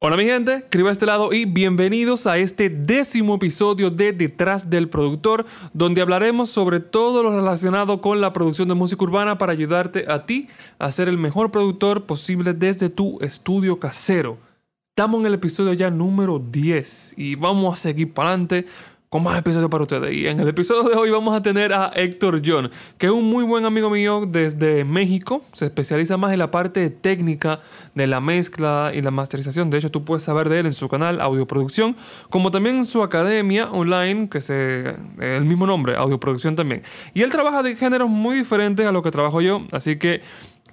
Hola mi gente, escribo a este lado y bienvenidos a este décimo episodio de Detrás del Productor, donde hablaremos sobre todo lo relacionado con la producción de música urbana para ayudarte a ti a ser el mejor productor posible desde tu estudio casero. Estamos en el episodio ya número 10 y vamos a seguir para adelante con más episodios para ustedes. Y en el episodio de hoy vamos a tener a Héctor John, que es un muy buen amigo mío desde México. Se especializa más en la parte técnica de la mezcla y la masterización. De hecho, tú puedes saber de él en su canal Audioproducción, como también en su academia online, que se el mismo nombre, Audioproducción también. Y él trabaja de géneros muy diferentes a lo que trabajo yo, así que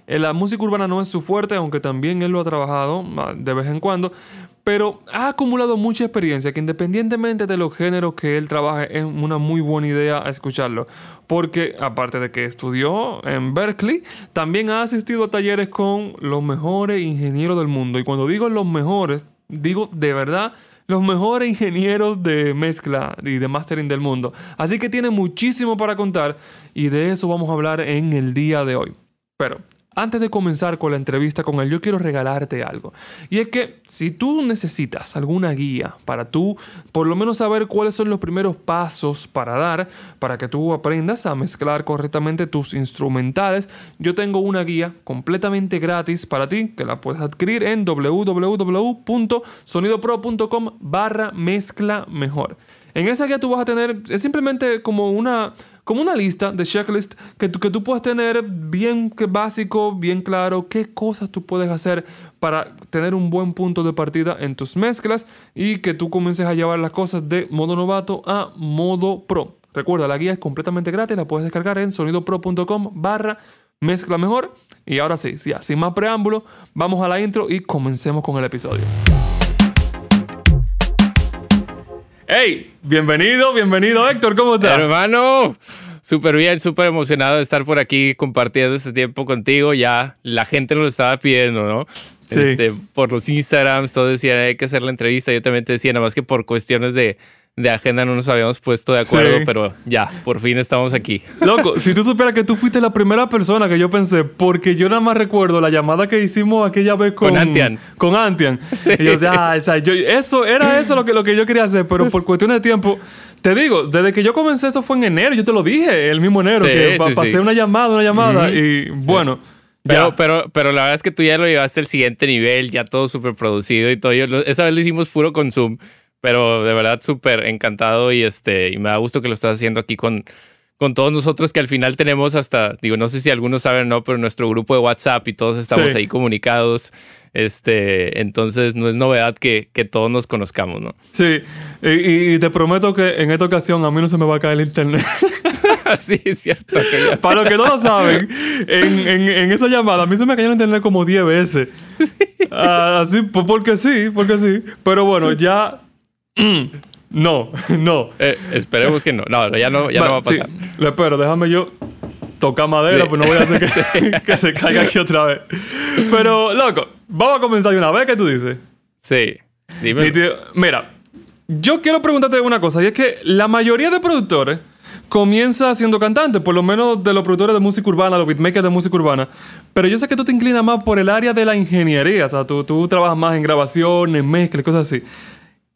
la música urbana no es su fuerte, aunque también él lo ha trabajado ah, de vez en cuando, pero ha acumulado mucha experiencia que independientemente de los géneros que él trabaje, es una muy buena idea escucharlo. Porque aparte de que estudió en Berkeley, también ha asistido a talleres con los mejores ingenieros del mundo. Y cuando digo los mejores, digo de verdad los mejores ingenieros de mezcla y de mastering del mundo. Así que tiene muchísimo para contar y de eso vamos a hablar en el día de hoy. Pero antes de comenzar con la entrevista con él, yo quiero regalarte algo. Y es que si tú necesitas alguna guía para tú, por lo menos saber cuáles son los primeros pasos para dar, para que tú aprendas a mezclar correctamente tus instrumentales, yo tengo una guía completamente gratis para ti que la puedes adquirir en www.sonidopro.com barra mezcla mejor. En esa guía tú vas a tener, es simplemente como una como una lista de checklist que, que tú puedes tener bien básico, bien claro, qué cosas tú puedes hacer para tener un buen punto de partida en tus mezclas y que tú comiences a llevar las cosas de modo novato a modo pro. Recuerda, la guía es completamente gratis, la puedes descargar en sonidopro.com barra mezcla mejor. Y ahora sí, sin más preámbulo, vamos a la intro y comencemos con el episodio. Hey, bienvenido, bienvenido Héctor, ¿cómo estás? Hermano, súper bien, súper emocionado de estar por aquí compartiendo este tiempo contigo. Ya la gente nos lo estaba pidiendo, ¿no? Sí. Este, por los Instagrams, todos decían hay que hacer la entrevista. Yo también te decía, nada más que por cuestiones de de agenda no nos habíamos puesto de acuerdo, pero ya, por fin estamos aquí. Loco, si tú supieras que tú fuiste la primera persona que yo pensé, porque yo nada más recuerdo la llamada que hicimos aquella vez con, con Antian. Con Antian. Y yo, ah, yo, eso, era eso lo que, lo que yo quería hacer, pero por cuestiones de tiempo. Te digo, desde que yo comencé, eso fue en enero, yo te lo dije, el mismo enero, que pasé una llamada, una llamada, y bueno. Pero, pero, pero la verdad es que tú ya lo llevaste al siguiente nivel, ya todo súper producido y todo. esa vez lo hicimos puro con Zoom. Pero de verdad súper encantado y, este, y me da gusto que lo estás haciendo aquí con, con todos nosotros que al final tenemos hasta, digo, no sé si algunos saben o no, pero nuestro grupo de WhatsApp y todos estamos ahí comunicados. Este, entonces no es novedad que, que todos nos conozcamos, ¿no? Sí, y, te prometo que en esta ocasión a mí no se me va a caer el internet. sí, es cierto. Para los que no lo saben, en, en, en, esa llamada a mí se me cayó el internet como 10 veces. Ah, así, porque sí, porque sí. Pero bueno, ya no, no. Eh, esperemos que no. No, ya no, ya no va a pasar. Sí, lo espero. Déjame yo tocar madera, pues no voy a hacer que se, que se caiga aquí otra vez. Pero, loco, vamos a comenzar de una vez. ¿Qué tú dices? Sí. Dime. Mira, yo quiero preguntarte una cosa. Y es que la mayoría de productores comienza siendo cantante, por lo menos de los productores de música urbana, los beatmakers de música urbana. Pero yo sé que tú te inclinas más por el área de la ingeniería. O sea, tú, tú trabajas más en grabación, en mezcla y cosas así.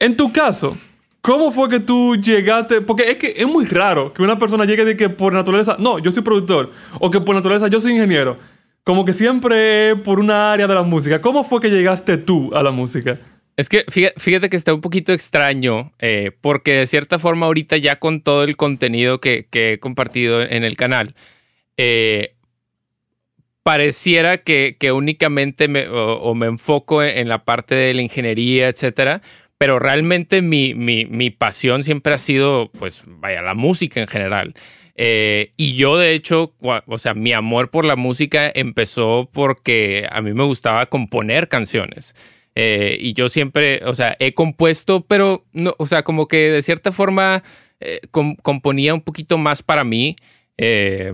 En tu caso, ¿cómo fue que tú llegaste? Porque es que es muy raro que una persona llegue de que por naturaleza, no, yo soy productor, o que por naturaleza yo soy ingeniero. Como que siempre por una área de la música. ¿Cómo fue que llegaste tú a la música? Es que fíjate, que está un poquito extraño, eh, porque de cierta forma ahorita ya con todo el contenido que, he compartido en el canal, eh, pareciera que, únicamente me, o, me enfoco en, en, la parte de la ingeniería, etcétera, pero realmente mi, mi, mi, pasión siempre ha sido, pues, vaya, la música en general. Eh, y yo, de hecho, o sea, mi amor por la música empezó porque a mí me gustaba componer canciones. Eh, y yo siempre, o sea, he compuesto, pero, no, o sea, como que de cierta forma eh, componía un poquito más para mí.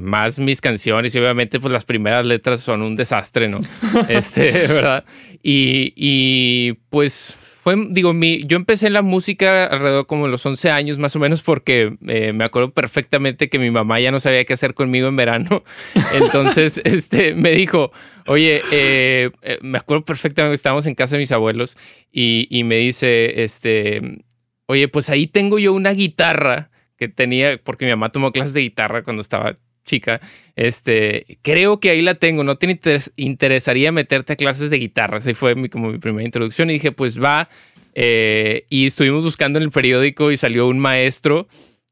más mis canciones y obviamente pues las primeras letras son un desastre, ¿no? este, ¿verdad? Y, y pues fue, digo, mi, yo empecé en la música alrededor como los 11 años más o menos porque eh, me acuerdo perfectamente que mi mamá ya no sabía qué hacer conmigo en verano. Entonces, este, me dijo, oye, eh, eh, me acuerdo perfectamente que estábamos en casa de mis abuelos y, y me dice, este, oye, pues ahí tengo yo una guitarra que tenía, porque mi mamá tomó clases de guitarra cuando estaba chica, este, creo que ahí la tengo, no te interesaría meterte a clases de guitarra, así fue como mi primera introducción y dije, pues va, eh, y estuvimos buscando en el periódico y salió un maestro,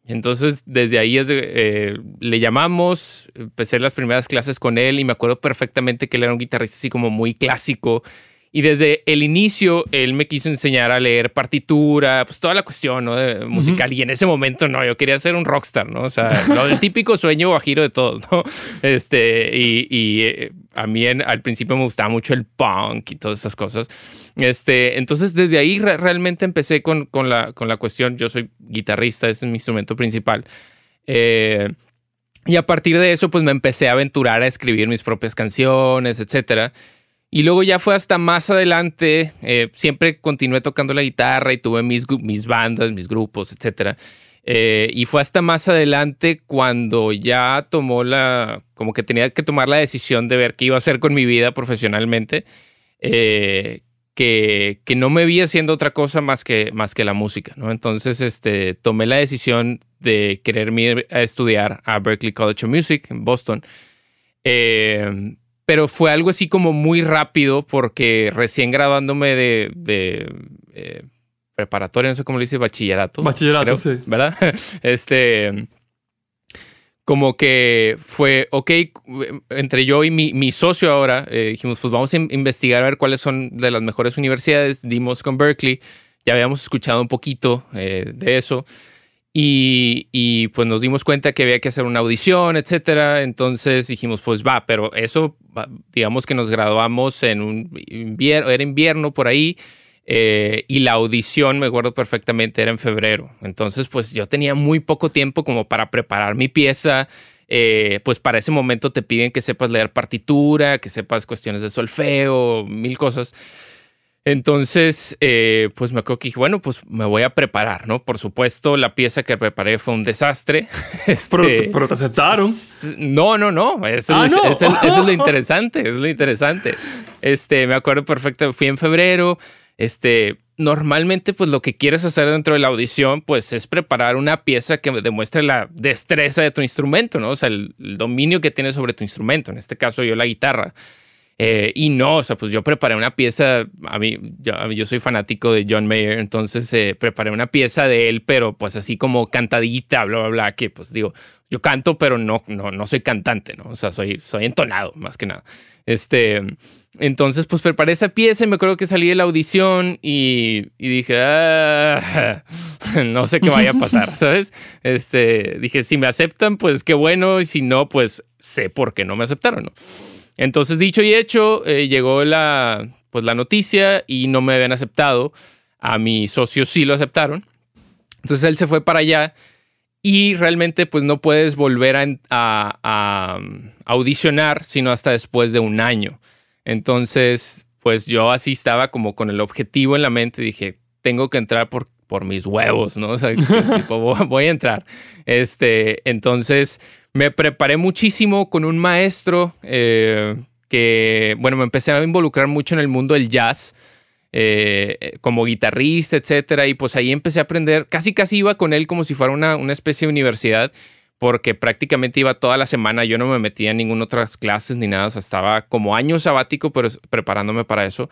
entonces desde ahí eh, le llamamos, empecé las primeras clases con él y me acuerdo perfectamente que él era un guitarrista así como muy clásico, y desde el inicio, él me quiso enseñar a leer partitura, pues toda la cuestión ¿no? de musical. Y en ese momento, no, yo quería ser un rockstar, ¿no? O sea, el típico sueño guajiro de todos, ¿no? Este, y, eh, a mí al principio me gustaba mucho el punk y todas esas cosas. Este, entonces, desde ahí realmente empecé con, con, la, con la cuestión. Yo soy guitarrista, ese es mi instrumento principal. Eh, y a partir de eso, pues me empecé a aventurar a escribir mis propias canciones, etcétera. Y luego ya fue hasta más adelante, eh, siempre continué tocando la guitarra y tuve mis, mis bandas, mis grupos, etc. Eh, y fue hasta más adelante cuando ya tomó la, como que tenía que tomar la decisión de ver qué iba a hacer con mi vida profesionalmente, eh, que, que, no me vi haciendo otra cosa más que, más que la música, ¿no? Entonces, este, tomé la decisión de quererme ir a estudiar a Berklee College of Music en Boston. Eh, pero fue algo así como muy rápido porque recién graduándome de, de eh, preparatoria, no sé cómo le dice, bachillerato. Bachillerato, sí. ¿Verdad? Este, como que fue, ok, entre yo y mi, mi socio ahora, eh, dijimos, pues vamos a investigar a ver cuáles son de las mejores universidades. Dimos con Berkeley, ya habíamos escuchado un poquito eh, de eso. Y, pues nos dimos cuenta que había que hacer una audición, etcétera. Entonces dijimos, pues va, pero eso, digamos que nos graduamos en un invierno, era invierno por ahí. Eh, y la audición, me acuerdo perfectamente, era en febrero. Entonces, pues yo tenía muy poco tiempo como para preparar mi pieza. Eh, pues para ese momento te piden que sepas leer partitura, que sepas cuestiones de solfeo, mil cosas. Entonces, eh, pues me acuerdo que dije, bueno, pues me voy a preparar, ¿no? Por supuesto, la pieza que preparé fue un desastre. Este, pero, te aceptaron. No, no, no. Eso, ah, es, lo interesante, es lo interesante. Este, me acuerdo perfecto, fui en febrero. Este, normalmente, pues lo que quieres hacer dentro de la audición, pues es preparar una pieza que demuestre la destreza de tu instrumento, ¿no? O sea, el dominio que tienes sobre tu instrumento. En este caso, yo la guitarra. Eh, y no, o sea, pues yo preparé una pieza, a mí, yo, soy fanático de John Mayer, entonces eh, preparé una pieza de él, pero pues así como cantadita, bla, bla, bla, que pues digo, yo canto, pero no, no, no soy cantante, ¿no? O sea, soy, soy entonado, más que nada. Este, entonces, pues preparé esa pieza y me acuerdo que salí de la audición y, y dije, ah, no sé qué vaya a pasar, ¿sabes? Este, dije, si me aceptan, pues qué bueno, y si no, pues sé por qué no me aceptaron, ¿no? Entonces, dicho y hecho, eh, llegó la, pues, la noticia y no me habían aceptado. A mi socio sí lo aceptaron. Entonces él se fue para allá y realmente pues no puedes volver a, a, audicionar sino hasta después de un año. Entonces, pues yo así estaba como con el objetivo en la mente. Dije, tengo que entrar por, por mis huevos, ¿no? O sea, voy a entrar. Este, entonces me preparé muchísimo con un maestro eh, que, bueno, me empecé a involucrar mucho en el mundo del jazz. Eh, como guitarrista, etcétera, y pues ahí empecé a aprender, casi casi iba con él como si fuera una, una especie de universidad, porque prácticamente iba toda la semana, yo no me metía en ninguna otras clases ni nada, o sea, estaba como año sabático, pero preparándome para eso.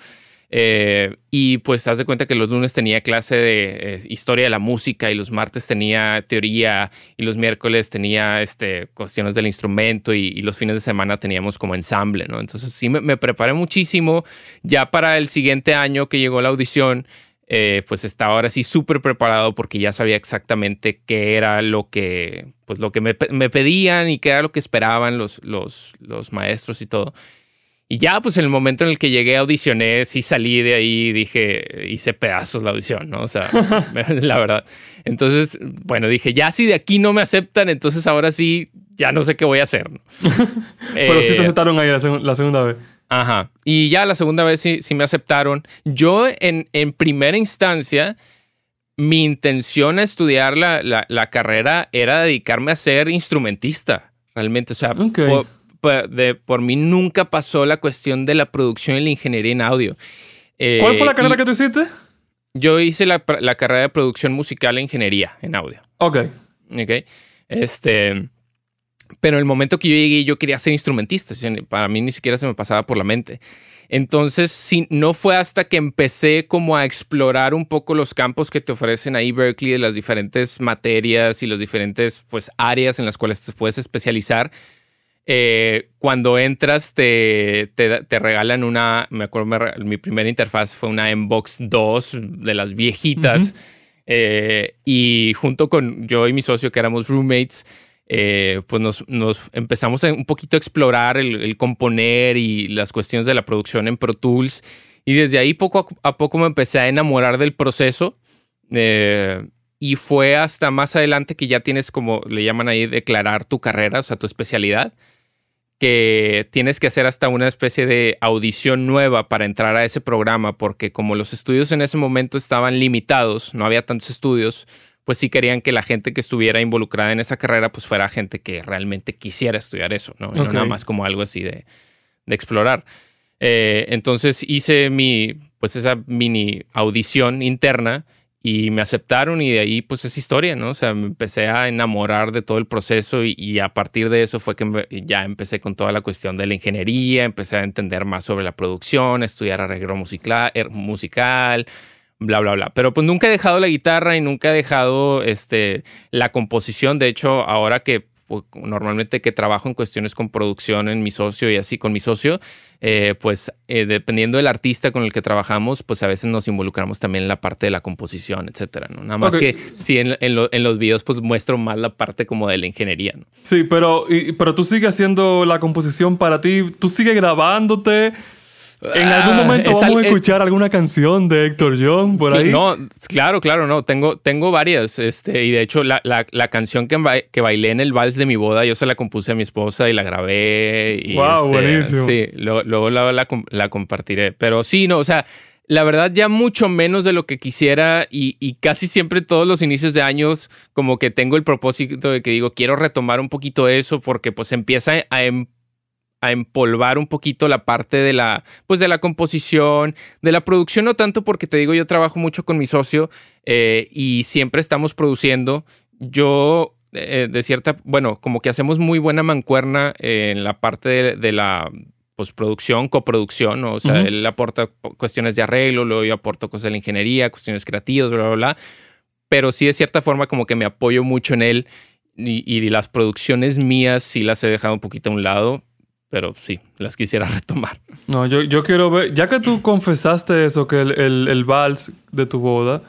Eh, y pues haz de cuenta que los lunes tenía clase de eh, historia de la música y los martes tenía teoría y los miércoles tenía este, cuestiones del instrumento y, los fines de semana teníamos como ensamble, ¿no? Entonces sí me, preparé muchísimo. Ya para el siguiente año que llegó la audición, eh, pues estaba ahora sí súper preparado porque ya sabía exactamente qué era lo que, pues lo que me, me, pedían y qué era lo que esperaban los, los, los maestros y todo. Y ya, pues en el momento en el que llegué, audicioné, sí salí de ahí, dije, hice pedazos la audición, ¿no? O sea, la verdad. Entonces, bueno, dije, ya si de aquí no me aceptan, entonces ahora sí, ya no sé qué voy a hacer. Pero sí te eh, aceptaron ahí la, segunda vez. Ajá. Y ya la segunda vez sí, sí me aceptaron. Yo en, en primera instancia, mi intención a estudiar la, la, la, carrera era dedicarme a ser instrumentista, realmente. O sea, de, por, mí nunca pasó la cuestión de la producción y la ingeniería en audio. ¿Cuál fue la carrera que tú hiciste? Yo hice la, la, carrera de producción musical e ingeniería en audio. Ok. Ok. Este. Pero el momento que yo llegué, yo quería ser instrumentista. Para mí ni siquiera se me pasaba por la mente. Entonces, sí, no fue hasta que empecé como a explorar un poco los campos que te ofrecen ahí Berkeley de las diferentes materias y las diferentes pues, áreas en las cuales te puedes especializar. Eh, cuando entras te, te, regalan una, me acuerdo, mi primera interfaz fue una Mbox 2 de las viejitas. Eh, y junto con yo y mi socio que éramos roommates, eh, pues nos, empezamos a un poquito a explorar el, componer y las cuestiones de la producción en Pro Tools. Y desde ahí poco a, poco me empecé a enamorar del proceso. Eh, y fue hasta más adelante que ya tienes como le llaman ahí declarar tu carrera, o sea, tu especialidad, que tienes que hacer hasta una especie de audición nueva para entrar a ese programa, porque como los estudios en ese momento estaban limitados, no había tantos estudios, pues sí querían que la gente que estuviera involucrada en esa carrera pues fuera gente que realmente quisiera estudiar eso, ¿no? Y no nada más como algo así de, de explorar. Eh, entonces hice mi, pues esa mini audición interna y me aceptaron y de ahí pues es historia, ¿no? O sea, me empecé a enamorar de todo el proceso y, a partir de eso fue que ya empecé con toda la cuestión de la ingeniería, empecé a entender más sobre la producción, estudiar arreglo musical, er, musical bla, bla, bla. Pero pues nunca he dejado la guitarra y nunca he dejado este, la composición. De hecho, ahora que normalmente que trabajo en cuestiones con producción en mi socio y así con mi socio, eh, pues eh, dependiendo del artista con el que trabajamos, pues a veces nos involucramos también en la parte de la composición, etcétera. ¿no? Nada más que sí, en, en, los videos pues muestro más la parte como de la ingeniería. ¿no? Sí, pero, pero tú sigues haciendo la composición para ti, tú sigues grabándote. En algún ah, momento vamos a escuchar alguna canción de Héctor John por ahí. No, claro, claro, no. Tengo, tengo varias. Este, y de hecho, la, la, canción que, que, bailé en el vals de mi boda, yo se la compuse a mi esposa y la grabé. Y wow, este, buenísimo. Sí, luego, la, la, compartiré. Pero sí, no, o sea, la verdad ya mucho menos de lo que quisiera y, y, casi siempre todos los inicios de años como que tengo el propósito de que digo, quiero retomar un poquito eso porque pues empieza a em, a empolvar un poquito la parte de la, pues de la composición, de la producción, no tanto porque te digo, yo trabajo mucho con mi socio eh, y siempre estamos produciendo. Yo, eh, de cierta, bueno, como que hacemos muy buena mancuerna en la parte de, la postproducción, coproducción, o sea, él aporta cuestiones de arreglo, luego yo aporto cosas de la ingeniería, cuestiones creativas, bla, bla, bla. Pero sí, de cierta forma, como que me apoyo mucho en él y, y las producciones mías sí las he dejado un poquito a un lado pero sí, las quisiera retomar. No, yo, yo quiero ver, ya que tú confesaste eso, que el, el, el, vals de tu boda,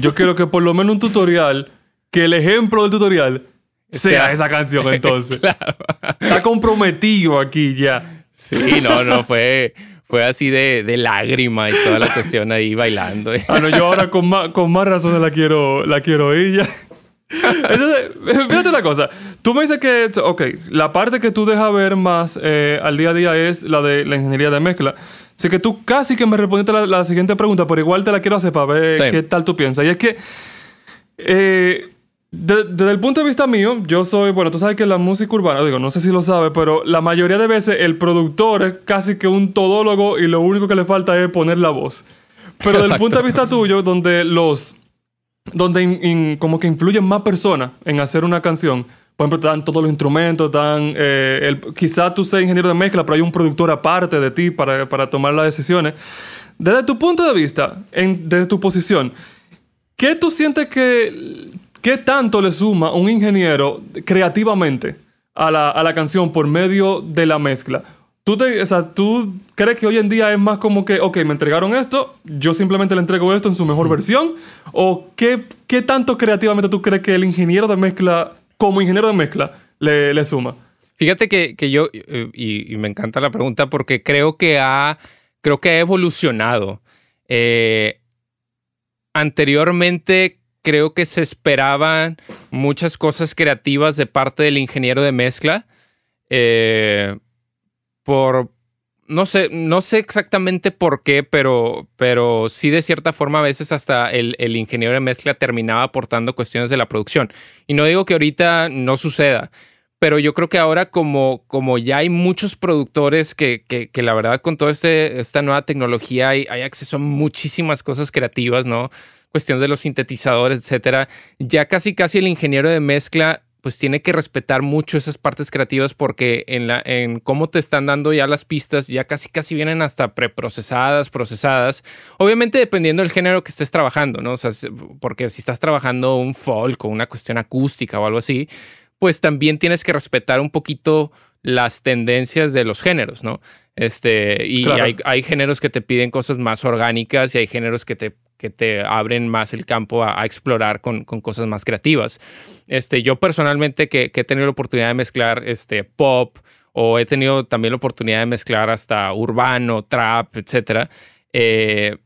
yo quiero que por lo menos un tutorial, que el ejemplo del tutorial sea, esa canción entonces. claro. Está comprometido aquí ya. Sí, no, no, fue, fue así de, de lágrima y toda la cuestión ahí bailando. Ah, no, yo ahora con más, con más razones la quiero, la quiero oír ya. Entonces, fíjate una cosa. Tú me dices que, ok, la parte que tú dejas ver más eh, al día a día es la de la ingeniería de mezcla. Así que tú casi que me respondiste la, la siguiente pregunta, pero igual te la quiero hacer para ver qué tal tú piensas. Y es que, eh, desde el punto de vista mío, yo soy, bueno, tú sabes que la música urbana, digo, no sé si lo sabes, pero la mayoría de veces el productor es casi que un todólogo y lo único que le falta es poner la voz. Pero desde el punto de vista tuyo, donde los donde como que influyen más personas en hacer una canción. Por ejemplo, están todos los instrumentos, están... Eh, tú seas ingeniero de mezcla, pero hay un productor aparte de ti para, para tomar las decisiones. Desde tu punto de vista, desde tu posición, ¿qué tú sientes que... ¿Qué tanto le suma un ingeniero creativamente a la, a la canción por medio de la mezcla? ¿Tú, te, o sea, ¿Tú crees que hoy en día es más como que, ok, me entregaron esto, yo simplemente le entrego esto en su mejor versión? ¿O qué, qué tanto creativamente tú crees que el ingeniero de mezcla, como ingeniero de mezcla, le, le suma? Fíjate que, que yo, eh, y, me encanta la pregunta porque creo que ha, creo que ha evolucionado. Eh, anteriormente creo que se esperaban muchas cosas creativas de parte del ingeniero de mezcla. Eh, por, no sé, no sé exactamente por qué, pero, pero sí de cierta forma a veces hasta el, ingeniero de mezcla terminaba aportando cuestiones de la producción. Y no digo que ahorita no suceda, pero yo creo que ahora como, como ya hay muchos productores que, que, la verdad con toda este, esta nueva tecnología hay, hay acceso a muchísimas cosas creativas, ¿no? Cuestiones de los sintetizadores, etcétera. Ya casi casi el ingeniero de mezcla pues tiene que respetar mucho esas partes creativas porque en, la, en cómo te están dando ya las pistas ya casi casi vienen hasta preprocesadas, procesadas. Obviamente dependiendo del género que estés trabajando, ¿no? O sea, porque si estás trabajando un folk o una cuestión acústica o algo así, pues también tienes que respetar un poquito las tendencias de los géneros, ¿no? Este, y hay, hay, géneros que te piden cosas más orgánicas y hay géneros que te que te abren más el campo a, explorar con, cosas más creativas. Este, yo personalmente que, he tenido la oportunidad de mezclar este, pop o he tenido también la oportunidad de mezclar hasta urbano, trap, etcétera. Eh,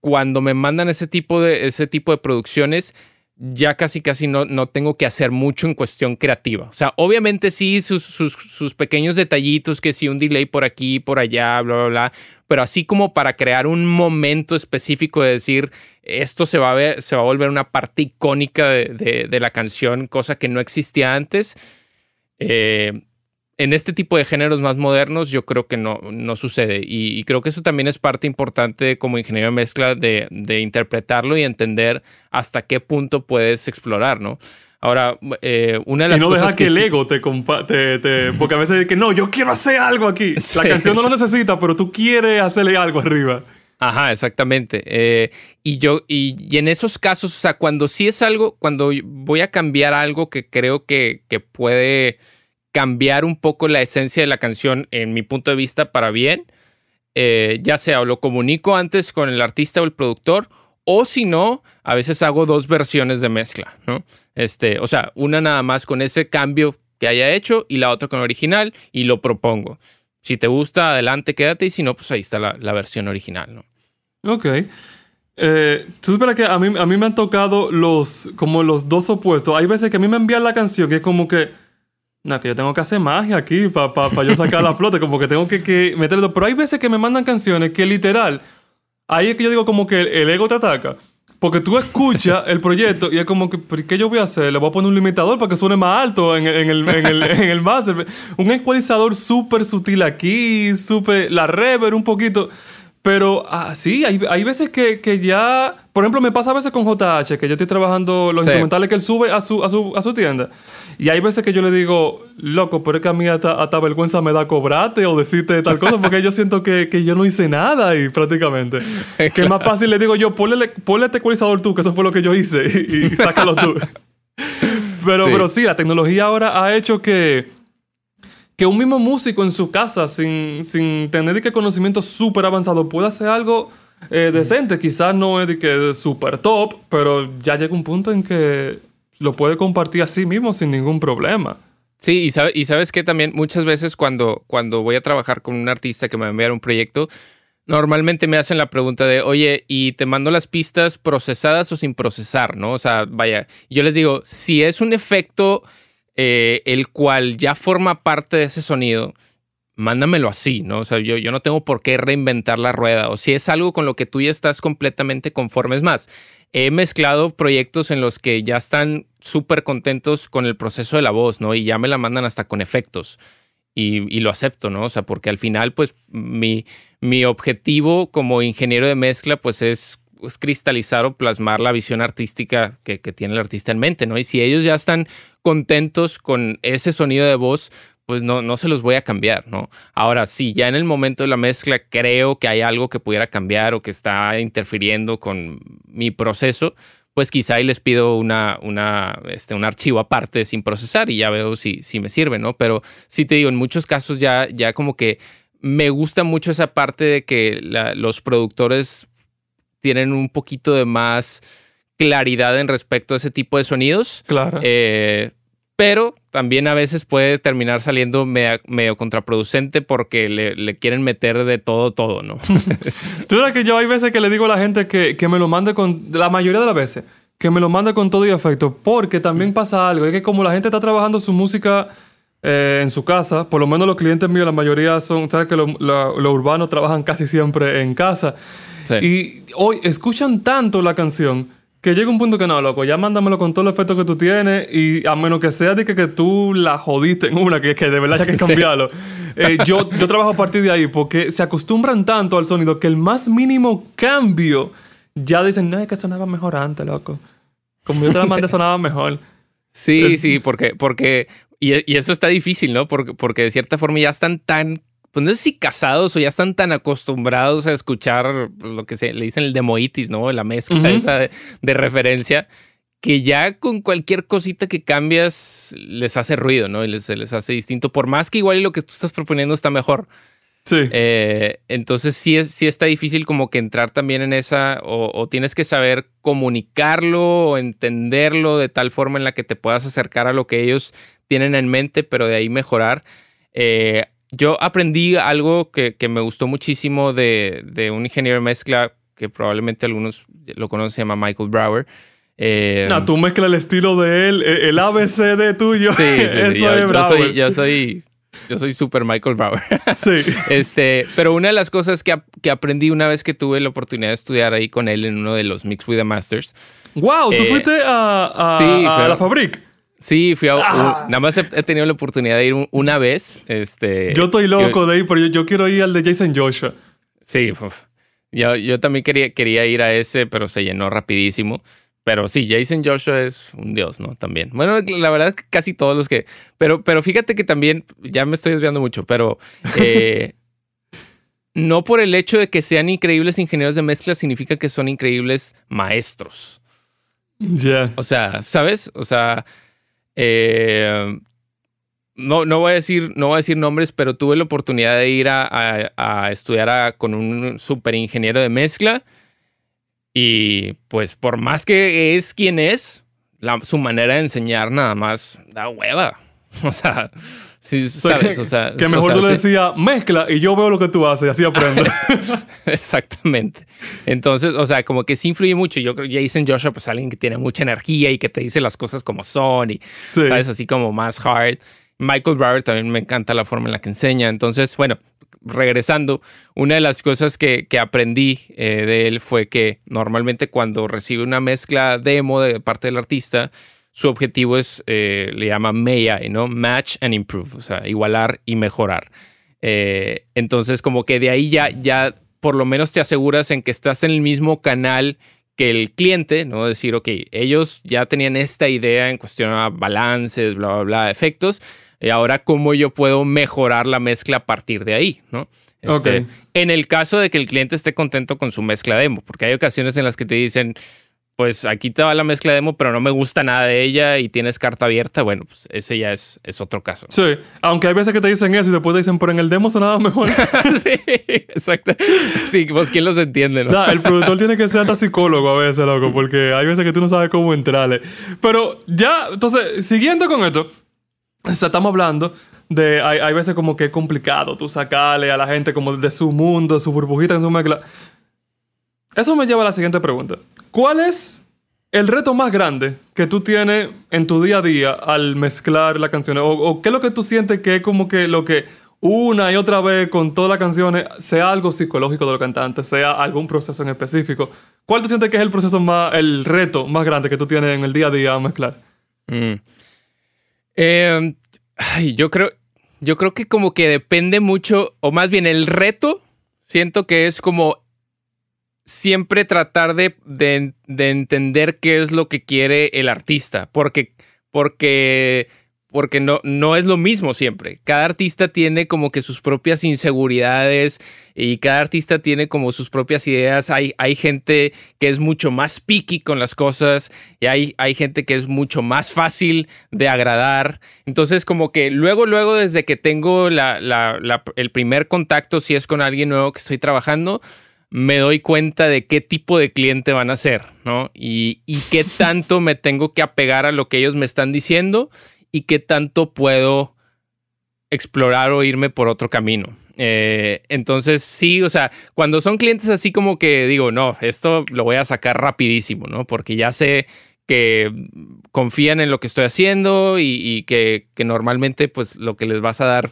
cuando me mandan ese tipo de, ese tipo de producciones, ya casi casi no, no tengo que hacer mucho en cuestión creativa. O sea, obviamente sí, sus, sus, pequeños detallitos, que sí, un delay por aquí, por allá, bla, bla, bla, pero así como para crear un momento específico de decir, esto se va a, ver, se va a volver una parte icónica de, de la canción, cosa que no existía antes. Eh, en este tipo de géneros más modernos yo creo que no, no sucede y, creo que eso también es parte importante como ingeniero de mezcla de, de interpretarlo y entender hasta qué punto puedes explorar, ¿no? Ahora, eh, una de las y no deja que, el ego te, te, Porque a veces que no, yo quiero hacer algo aquí. La canción no lo necesita, pero tú quieres hacerle algo arriba. Ajá, exactamente. Eh, y yo, y, y, en esos casos, o sea, cuando sí es algo, cuando voy a cambiar algo que creo que, que puede cambiar un poco la esencia de la canción en mi punto de vista para bien, eh, ya sea lo comunico antes con el artista o el productor, o si no, a veces hago dos versiones de mezcla, ¿no? Este, o sea, una nada más con ese cambio que haya hecho y la otra con el original y lo propongo. Si te gusta, adelante, quédate y si no, pues ahí está la, versión original, ¿no? Ok. Eh, tú que a mí, a mí me han tocado los, como los dos opuestos. Hay veces que a mí me envían la canción que es como que no, que yo tengo que hacer magia aquí para pa, yo sacar la flota, como que tengo que, que meterlo. Pero hay veces que me mandan canciones que literal, ahí es que yo digo como que el, ego te ataca. Porque tú escuchas el proyecto y es como que, ¿qué yo voy a hacer? Le voy a poner un limitador para que suene más alto en, en el, en, el, en el master. Un ecualizador súper sutil aquí, súper... La reverb un poquito... Pero ah, sí, hay, hay veces que, que, ya. Por ejemplo, me pasa a veces con JH, que yo estoy trabajando los instrumentales que él sube a su, a, su, a su tienda. Y hay veces que yo le digo, loco, pero es que a mí hasta, hasta vergüenza me da cobrarte o decirte tal cosa, porque yo siento que, que yo no hice nada y prácticamente. Que es más fácil le digo yo, ponle, ponle este ecualizador tú, que eso fue lo que yo hice, y, sácalo tú. pero, pero sí, la tecnología ahora ha hecho que que un mismo músico en su casa, sin, sin tener que conocimiento súper avanzado, pueda hacer algo eh, decente. Quizás no es de que súper top, pero ya llega un punto en que lo puede compartir a sí mismo sin ningún problema. Sí, y, sabe, y sabes que también muchas veces cuando, cuando voy a trabajar con un artista que me va a enviar un proyecto, normalmente me hacen la pregunta de, oye, ¿y te mando las pistas procesadas o sin procesar? ¿No? O sea, vaya, yo les digo, si es un efecto eh, el cual ya forma parte de ese sonido, mándamelo así, ¿no? O sea, yo, yo no tengo por qué reinventar la rueda. O si es algo con lo que tú ya estás completamente conforme. Es más, he mezclado proyectos en los que ya están súper contentos con el proceso de la voz, ¿no? Y ya me la mandan hasta con efectos. Y, lo acepto, ¿no? O sea, porque al final, pues, mi, mi objetivo como ingeniero de mezcla, pues, es es cristalizar o plasmar la visión artística que, tiene el artista en mente, ¿no? Y si ellos ya están contentos con ese sonido de voz, pues no, no se los voy a cambiar, ¿no? Ahora, si ya en el momento de la mezcla creo que hay algo que pudiera cambiar o que está interfiriendo con mi proceso, pues quizá ahí les pido una, una, este, un archivo aparte sin procesar y ya veo si, si me sirve, ¿no? Pero sí te digo, en muchos casos ya, ya como que me gusta mucho esa parte de que los productores tienen un poquito de más claridad en respecto a ese tipo de sonidos. Claro. Eh, pero también a veces puede terminar saliendo medio, contraproducente porque le, quieren meter de todo, todo, ¿no? Tú sabes que yo hay veces que le digo a la gente que, que, me lo mande con, la mayoría de las veces, que me lo mande con todo y efecto, porque también pasa algo, es que como la gente está trabajando su música eh, en su casa. Por lo menos los clientes míos, la mayoría son, sabes que los urbanos trabajan casi siempre en casa. Y hoy escuchan tanto la canción que llega un punto que no, loco, ya mándamelo con todo el efecto que tú tienes y a menos que sea de que, que tú la jodiste en una, que, que de verdad hay que cambiarlo. Eh, yo, yo trabajo a partir de ahí porque se acostumbran tanto al sonido que el más mínimo cambio ya dicen, no, es que sonaba mejor antes, loco. Como yo te la mandé sonaba mejor. Sí, sí, porque, porque y, eso está difícil, ¿no? Porque, porque de cierta forma ya están tan pues no sé si casados o ya están tan acostumbrados a escuchar lo que se le dicen el demoitis, ¿no? La mezcla esa de, referencia, que ya con cualquier cosita que cambias les hace ruido, ¿no? Y les, les hace distinto, por más que igual lo que tú estás proponiendo está mejor. Sí. Eh, entonces sí, es, sí está difícil como que entrar también en esa, o, tienes que saber comunicarlo o entenderlo de tal forma en la que te puedas acercar a lo que ellos tienen en mente, pero de ahí mejorar. Eh, yo aprendí algo que, me gustó muchísimo de, un ingeniero de mezcla que probablemente algunos lo conocen, se llama Michael Brower. Eh, no, tú mezclas el estilo de él, e, el ABCD tuyo. Sí, sí, yo, soy, yo soy, yo soy super Michael Brower. Sí. este, pero una de las cosas que, que, aprendí una vez que tuve la oportunidad de estudiar ahí con él en uno de los Mix with the Masters. Wow, tú eh, fuiste a, a la fábrica. Sí, fui a. Ah. nada más he, tenido la oportunidad de ir una vez. Este, yo estoy loco de ir, pero yo, quiero ir al de Jason Joshua. Sí, yo, yo también quería, quería ir a ese, pero se llenó rapidísimo. Pero sí, Jason Joshua es un dios, ¿no? También. Bueno, la verdad es que casi todos los que. Pero, pero fíjate que también, ya me estoy desviando mucho, pero eh, no por el hecho de que sean increíbles ingenieros de mezcla significa que son increíbles maestros. Ya. O sea, ¿sabes? O sea, eh, no, no, voy a decir, no voy a decir nombres, pero tuve la oportunidad de ir a, estudiar con un super ingeniero de mezcla. Y pues por más que es quien es, su manera de enseñar nada más da hueva. O sea, Sí, sabes, o sea, que mejor tú le decías, mezcla y yo veo lo que tú haces y así aprendo. Exactamente. Entonces, o sea, como que sí influye mucho. Yo creo que Jason Joshua, pues alguien que tiene mucha energía y que te dice las cosas como son y, sabes, así como más hard. Michael Brower también me encanta la forma en la que enseña. Entonces, bueno, regresando, una de las cosas que, que aprendí eh, de él fue que normalmente cuando recibe una mezcla demo de parte del artista, su objetivo es, eh, le llama MAI, ¿no? Match and Improve, o sea, igualar y mejorar. Eh, entonces, como que de ahí ya, ya por lo menos te aseguras en que estás en el mismo canal que el cliente, ¿no? Decir, ok, ellos ya tenían esta idea en cuestión a balances, bla, bla, bla, efectos, y ahora cómo yo puedo mejorar la mezcla a partir de ahí, ¿no? Este, en el caso de que el cliente esté contento con su mezcla demo, porque hay ocasiones en las que te dicen, pues aquí te va la mezcla demo, pero no me gusta nada de ella y tienes carta abierta, bueno, pues ese ya es, es otro caso. Sí, aunque hay veces que te dicen eso y después te dicen, pero en el demo sonaba mejor. sí, exacto. Sí, pues quién los entiende, ¿no? el productor tiene que ser hasta psicólogo a veces, loco, porque hay veces que tú no sabes cómo entrarle. Pero ya, entonces, siguiendo con esto, estamos hablando de, hay, hay veces como que es complicado tú sacarle a la gente como de su mundo, de su burbujita en su mezcla. Eso me lleva a la siguiente pregunta. ¿Cuál es el reto más grande que tú tienes en tu día a día al mezclar las canciones? O, qué es lo que tú sientes que es como que lo que una y otra vez con todas las canciones sea algo psicológico de los cantantes, sea algún proceso en específico? ¿Cuál tú sientes que es el proceso más, el reto más grande que tú tienes en el día a día a mezclar? Mm. Em, yo creo, yo creo que como que depende mucho, o más bien el reto, siento que es como siempre tratar de, de, entender qué es lo que quiere el artista, porque, porque, porque no, no es lo mismo siempre. Cada artista tiene como que sus propias inseguridades y cada artista tiene como sus propias ideas. Hay, hay gente que es mucho más picky con las cosas y hay, hay gente que es mucho más fácil de agradar. Entonces como que luego, luego desde que tengo el primer contacto, si es con alguien nuevo que estoy trabajando, me doy cuenta de qué tipo de cliente van a ser, ¿no? Y, qué tanto me tengo que apegar a lo que ellos me están diciendo y qué tanto puedo explorar o irme por otro camino. Eh, entonces, sí, o sea, cuando son clientes así como que digo, no, esto lo voy a sacar rapidísimo, ¿no? Porque ya sé que confían en lo que estoy haciendo y, que, normalmente pues lo que les vas a dar,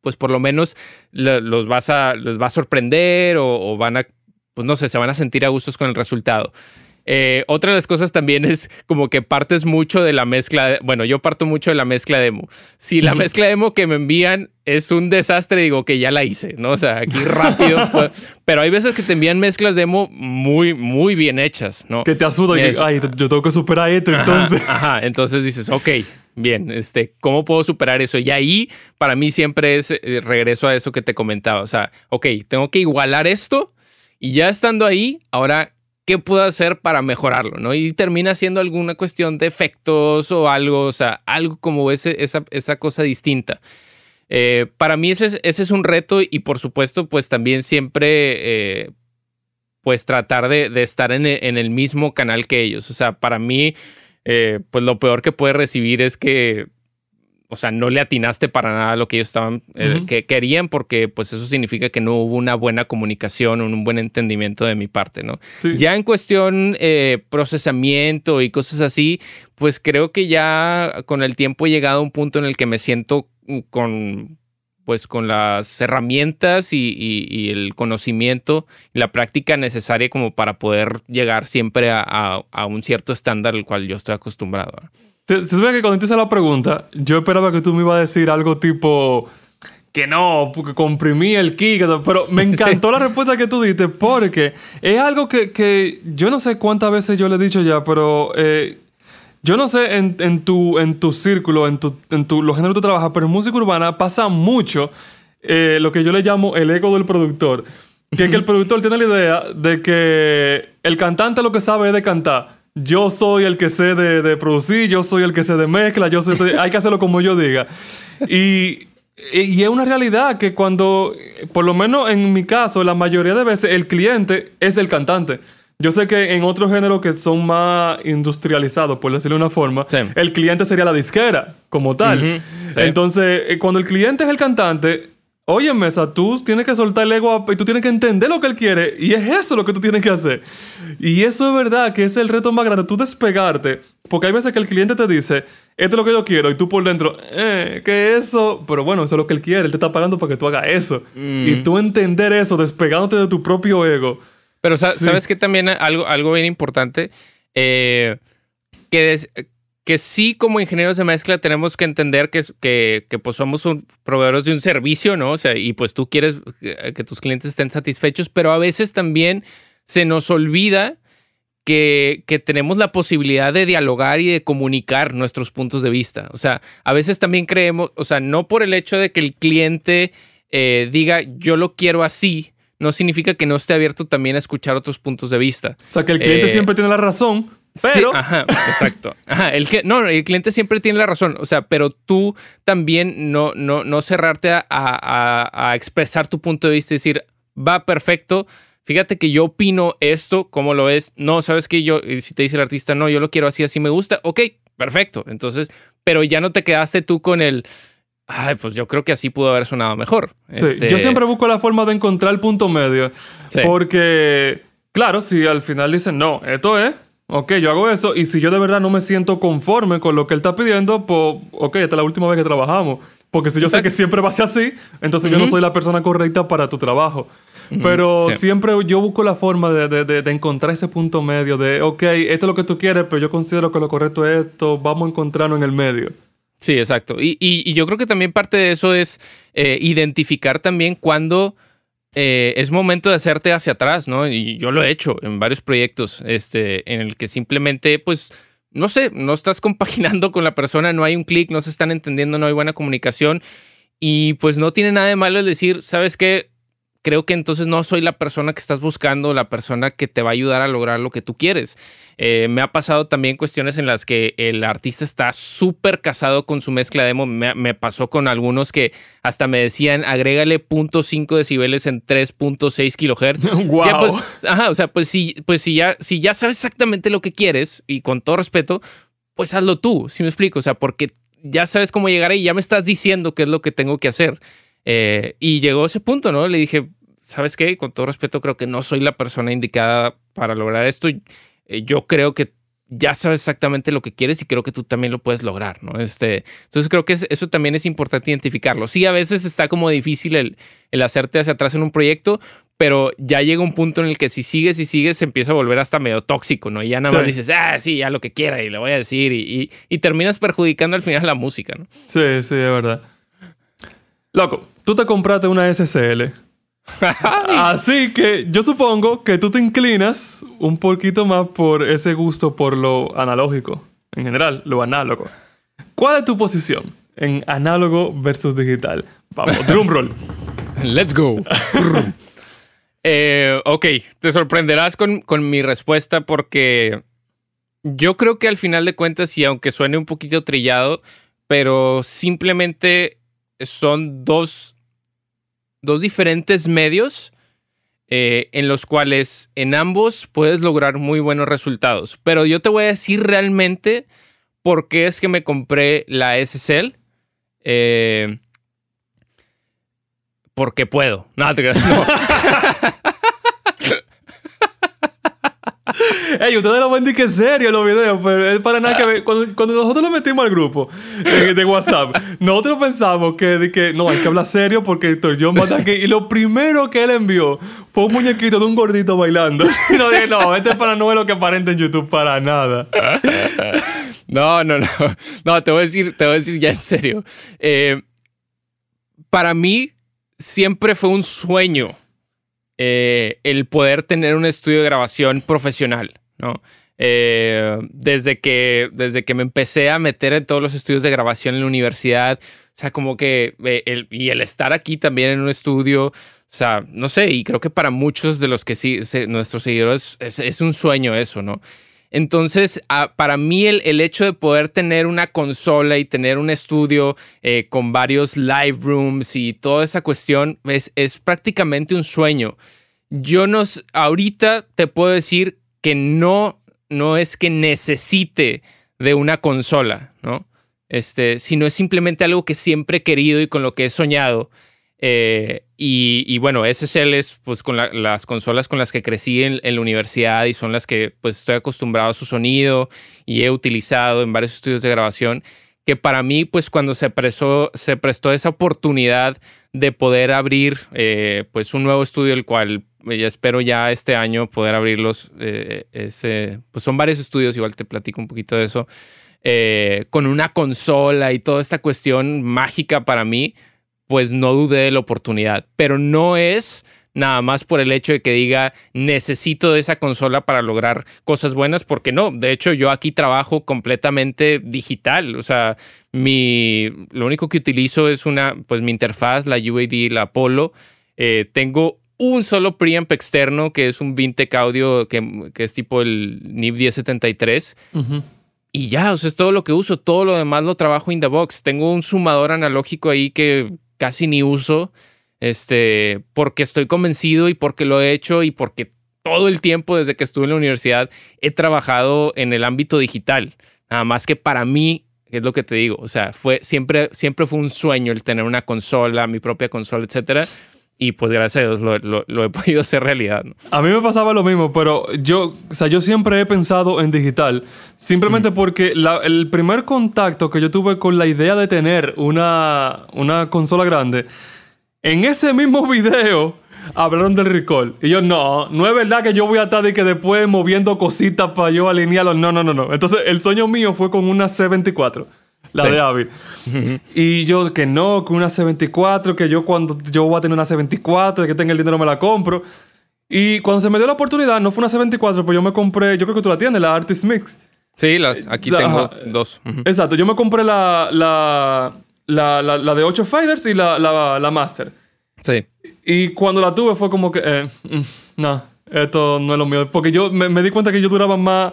pues por lo menos los vas a, les va a sorprender o, van a, pues no sé, se van a sentir a gustos con el resultado. Eh, otra de las cosas también es como que partes mucho de la mezcla. bueno, yo parto mucho de la mezcla demo. Si la mezcla demo que me envían es un desastre, digo que ya la hice, ¿no? O sea, aquí rápido. pues, pero hay veces que te envían mezclas demo muy, muy bien hechas, ¿no? Que te asuda y ay, yo tengo que superar esto, entonces. Ajá, entonces dices, ok, bien, este, ¿cómo puedo superar eso? Y ahí para mí siempre es eh, regreso a eso que te comentaba. O sea, ok, tengo que igualar esto y ya estando ahí, ahora qué puedo hacer para mejorarlo, ¿no? Y termina siendo alguna cuestión de efectos o algo, o sea, algo como ese, esa, esa cosa distinta. Eh, para mí ese es, un reto y por supuesto, pues también siempre, eh, pues tratar de, estar en el, mismo canal que ellos. O sea, para mí, eh, pues lo peor que puede recibir es que o sea, no le atinaste para nada a lo que ellos estaban, eh, que querían, porque pues eso significa que no hubo una buena comunicación, un buen entendimiento de mi parte, ¿no? Ya en cuestión eh, procesamiento y cosas así, pues creo que ya con el tiempo he llegado a un punto en el que me siento con, pues con las herramientas y, el conocimiento y la práctica necesaria como para poder llegar siempre a, a un cierto estándar al cual yo estoy acostumbrado. Se, se que cuando te hice la pregunta, yo esperaba que tú me ibas a decir algo tipo que no, porque comprimí el kick, pero me encantó la respuesta que tú diste porque es algo que, yo no sé cuántas veces yo le he dicho ya, pero eh, yo no sé en, tu, en tu círculo, en, tu, en tu, los géneros que tú trabajas, pero en música urbana pasa mucho eh, lo que yo le llamo el ego del productor. Que es que el productor tiene la idea de que el cantante lo que sabe es de cantar yo soy el que sé de, producir, yo soy el que sé de mezcla, yo soy, hay que hacerlo como yo diga. Y, y, es una realidad que cuando, por lo menos en mi caso, la mayoría de veces el cliente es el cantante. Yo sé que en otros géneros que son más industrializados, por decirlo de una forma, el cliente sería la disquera como tal. Entonces, eh, cuando el cliente es el cantante, Oye, Mesa, tú tienes que soltar el ego y tú tienes que entender lo que él quiere. Y es eso lo que tú tienes que hacer. Y eso es verdad que es el reto más grande, tú despegarte. Porque hay veces que el cliente te dice, esto es lo que yo quiero. Y tú por dentro, eh, ¿qué es eso? Pero bueno, eso es lo que él quiere. Él te está pagando para que tú hagas eso. Mm. Y tú entender eso, despegándote de tu propio ego. Pero sabes que también algo, algo bien importante, eh, que, que sí como ingenieros de mezcla tenemos que entender que, que, que pues somos un, proveedores de un servicio, ¿no? O sea, y pues tú quieres que tus clientes estén satisfechos, pero a veces también se nos olvida que, que, tenemos la posibilidad de dialogar y de comunicar nuestros puntos de vista. O sea, a veces también creemos, o sea, no por el hecho de que el cliente eh, diga yo lo quiero así, no significa que no esté abierto también a escuchar otros puntos de vista. O sea, que el cliente eh, siempre tiene la razón, pero... ajá, exacto. Ajá, el que, no, el cliente siempre tiene la razón, o sea, pero tú también no, no, no cerrarte a, a, expresar tu punto de vista y decir, va perfecto, fíjate que yo opino esto, ¿cómo lo ves? No, sabes que yo, si te dice el artista, no, yo lo quiero así, así me gusta, ok, perfecto. Entonces, pero ya no te quedaste tú con el, ay, pues yo creo que así pudo haber sonado mejor. Sí, este yo siempre busco la forma de encontrar el punto medio, porque, claro, si al final dicen, no, esto es Ok, yo hago eso y si yo de verdad no me siento conforme con lo que él está pidiendo, pues, ok, esta es la última vez que trabajamos. Porque si yo sé que siempre va a ser así, entonces yo no soy la persona correcta para tu trabajo. Pero siempre yo busco la forma de, de, de, encontrar ese punto medio de, ok, esto es lo que tú quieres, pero yo considero que lo correcto es esto, vamos a encontrarnos en el medio. Sí, exacto. Y, y, yo creo que también parte de eso es eh, identificar también cuando eh, es momento de hacerte hacia atrás, ¿no? Y yo lo he hecho en varios proyectos, este, en el que simplemente, pues, no sé, no estás compaginando con la persona, no hay un clic, no se están entendiendo, no hay buena comunicación. Y pues no tiene nada de malo el decir, ¿sabes qué? Creo que entonces no soy la persona que estás buscando, la persona que te va a ayudar a lograr lo que tú quieres. Eh, me ha pasado también cuestiones en las que el artista está súper casado con su mezcla demo. Me, me, pasó con algunos que hasta me decían, agrégale 0.5 decibeles en 3.6 kilohertz. Wow. pues, ajá, o sea, pues si, pues si ya, si ya sabes exactamente lo que quieres y con todo respeto, pues hazlo tú, si me explico. O sea, porque ya sabes cómo llegar ahí, ya me estás diciendo qué es lo que tengo que hacer. Eh, y llegó ese punto, ¿no? Le dije, ¿sabes qué? Con todo respeto, creo que no soy la persona indicada para lograr esto. Eh, yo creo que ya sabes exactamente lo que quieres y creo que tú también lo puedes lograr, ¿no? Este, entonces creo que eso también es importante identificarlo. Sí, a veces está como difícil el, el hacerte hacia atrás en un proyecto, pero ya llega un punto en el que si sigues y sigues se empieza a volver hasta medio tóxico, ¿no? Y ya nada más dices, ah, sí, ya lo que quiera y le voy a decir y, y, terminas perjudicando al final la música, ¿no? Sí, sí, es verdad. Loco, tú te compraste una SSL. Así que yo supongo que tú te inclinas un poquito más por ese gusto por lo analógico, en general, lo análogo. ¿Cuál es tu posición en análogo versus digital? Vamos, drumroll. Let's go. eh, ok, te sorprenderás con, con mi respuesta porque yo creo que al final de cuentas, y aunque suene un poquito trillado, pero simplemente son dos dos diferentes medios eh, en los cuales en ambos puedes lograr muy buenos resultados. Pero yo te voy a decir realmente por qué es que me compré la SSL. Eh, porque puedo. No, te creas, no. Ey, ustedes lo ven que serio los videos, pero es para nada que ver. Cuando, nosotros lo metimos al grupo eh, de WhatsApp, nosotros pensamos que, que no, hay que hablar serio porque Héctor John va aquí. Y lo primero que él envió fue un muñequito de un gordito bailando. Y no dije, no, este para no es lo que aparenta en YouTube para nada. No, no, no. No, te voy a decir, te voy a decir ya en serio. Eh, para mí siempre fue un sueño eh, el poder tener un estudio de grabación profesional, ¿no? Eh, desde, que, desde que me empecé a meter en todos los estudios de grabación en la universidad, o sea, como que, eh, el, y el estar aquí también en un estudio, o sea, no sé, y creo que para muchos de los que sí, nuestros seguidores, es, es un sueño eso, ¿no? Entonces, para mí el, el, hecho de poder tener una consola y tener un estudio eh, con varios live rooms y toda esa cuestión es, es prácticamente un sueño. Yo no, ahorita te puedo decir que no, no es que necesite de una consola, ¿no? Este, sino es simplemente algo que siempre he querido y con lo que he soñado. Eh, y, bueno, SSL es pues con las consolas con las que crecí en, la universidad y son las que pues estoy acostumbrado a su sonido y he utilizado en varios estudios de grabación, que para mí pues cuando se, prestó, se prestó esa oportunidad de poder abrir eh, pues un nuevo estudio, el cual ya espero ya este año poder abrirlos, eh, ese, pues son varios estudios, igual te platico un poquito de eso, con una consola y toda esta cuestión mágica para mí pues no dudé de la oportunidad. Pero no es nada más por el hecho de que diga necesito de esa consola para lograr cosas buenas, porque no, de hecho yo aquí trabajo completamente digital, o sea, mi, lo único que utilizo es una, pues mi interfaz, la UAD, la Apollo, eh, tengo un solo preamp externo que es un Vintec Audio que, es tipo el NIV 1073. Y ya, o sea, es todo lo que uso. Todo lo demás lo trabajo in the box. Tengo un sumador analógico ahí que casi ni uso, este, porque estoy convencido y porque lo he hecho y porque todo el tiempo desde que estuve en la universidad he trabajado en el ámbito digital. Nada más que para mí, es lo que te digo, o sea, fue siempre, siempre fue un sueño el tener una consola, mi propia consola, etcétera. Y pues gracias a Dios lo, he podido hacer realidad. A mí me pasaba lo mismo, pero yo, o sea, yo siempre he pensado en digital. Simplemente porque el primer contacto que yo tuve con la idea de tener una, una consola grande, en ese mismo video hablaron del recall. Y yo, no, no es verdad que yo voy a estar y que después moviendo cositas para yo alinearlo. No, no, no, no. Entonces el sueño mío fue con una C24 la de Avi. Y yo que no, que una C24, que yo cuando yo voy a tener una C24, que tenga el dinero me la compro. Y cuando se me dio la oportunidad, no fue una C24, pues yo me compré, yo creo que tú la tienes, la Artist Mix. Sí, las, aquí tengo dos. Exacto, yo me compré la, la, la, la, de 8 faders y la, la, Master. Sí. Y cuando la tuve fue como que, eh, mm, no, esto no es lo mío. Porque yo me, me di cuenta que yo duraba más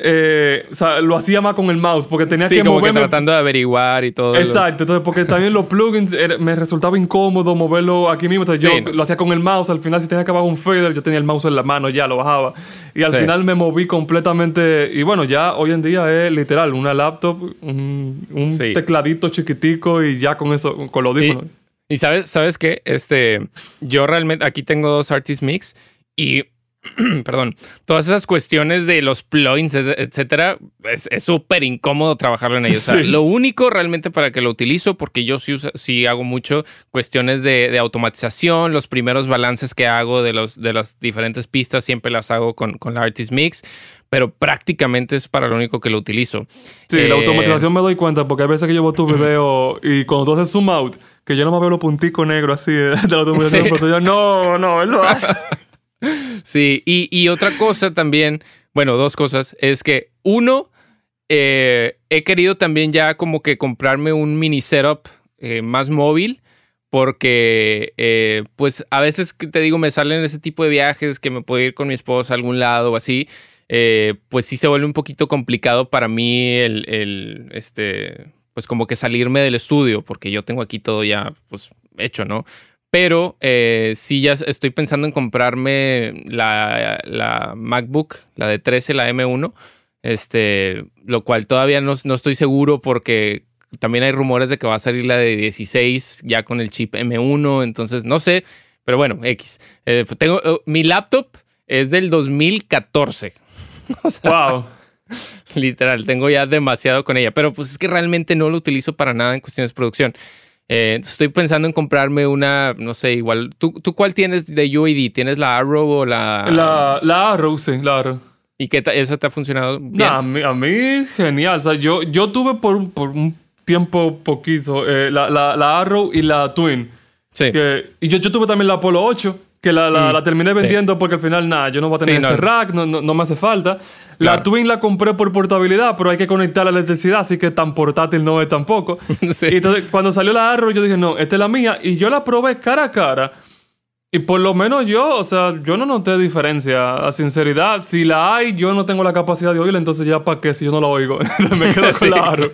eh, o sea, lo hacía más con el mouse porque tenía que como moverme. tratando de averiguar y todo. Exacto, entonces porque también los plugins me resultaba incómodo moverlo aquí mismo, entonces yo lo hacía con el mouse, al final si tenía que bajar un fader, yo tenía el mouse en la mano, ya lo bajaba. Y al final me moví completamente y bueno, ya hoy en día es literal una laptop, un, tecladito chiquitico y ya con eso con los audífonos. Y, sabes, sabes qué, este yo realmente aquí tengo dos Artist Mix y perdón, todas esas cuestiones de los plugins, etcétera, es súper incómodo trabajarlo en ellos. lo único realmente para que lo utilizo, porque yo sí, sí hago mucho cuestiones de, automatización, los primeros balances que hago de, los, de las diferentes pistas siempre las hago con, con la Artist Mix pero prácticamente es para lo único que lo utilizo. Sí, la eh, automatización me doy cuenta porque hay veces que yo veo tu video y cuando tú haces zoom out, que yo no me veo los punticos negros así de la automatización, pero yo, no, no, él lo hace. Sí, y, otra cosa también, bueno, dos cosas, es que uno, eh, he querido también ya como que comprarme un mini setup eh, más móvil porque eh, pues a veces te digo me salen ese tipo de viajes que me puedo ir con mi esposa a algún lado o así, pues sí se vuelve un poquito complicado para mí el, el, este, pues como que salirme del estudio porque yo tengo aquí todo ya pues hecho, ¿no? Pero eh, sí ya estoy pensando en comprarme la, MacBook, la de 13, la M1. Este, lo cual todavía no, estoy seguro porque también hay rumores de que va a salir la de 16 ya con el chip M1. Entonces, no sé. Pero bueno, X. Eh, tengo, eh, mi laptop es del 2014. wow. Literal, tengo ya demasiado con ella. Pero pues es que realmente no lo utilizo para nada en cuestiones de producción. Eh, estoy pensando en comprarme una, no sé, igual. ¿Tú, ¿Tú cuál tienes de UAD? ¿Tienes la Arrow o la...? La, la Arrow, sí, la Arrow. ¿Y qué esa te ha funcionado bien? a, mí, a, mí, genial. O sea, yo, yo tuve por, por un tiempo poquito eh, la, la, la, Arrow y la Twin. Sí. Que, y yo, yo tuve también la Apollo 8 que la, la, mm, la terminé vendiendo porque al final, nada, yo no voy a tener ese rack, no, no, me hace falta. La Twin la compré por portabilidad, pero hay que conectar la electricidad, así que tan portátil no es tampoco. Y entonces, cuando salió la Arrow, yo dije, no, esta es la mía. Y yo la probé cara a cara. Y por lo menos yo, o sea, yo no noté diferencia. A sinceridad, si la hay, yo no tengo la capacidad de oírla, entonces ya para qué si yo no la oigo. me quedo con la Arrow.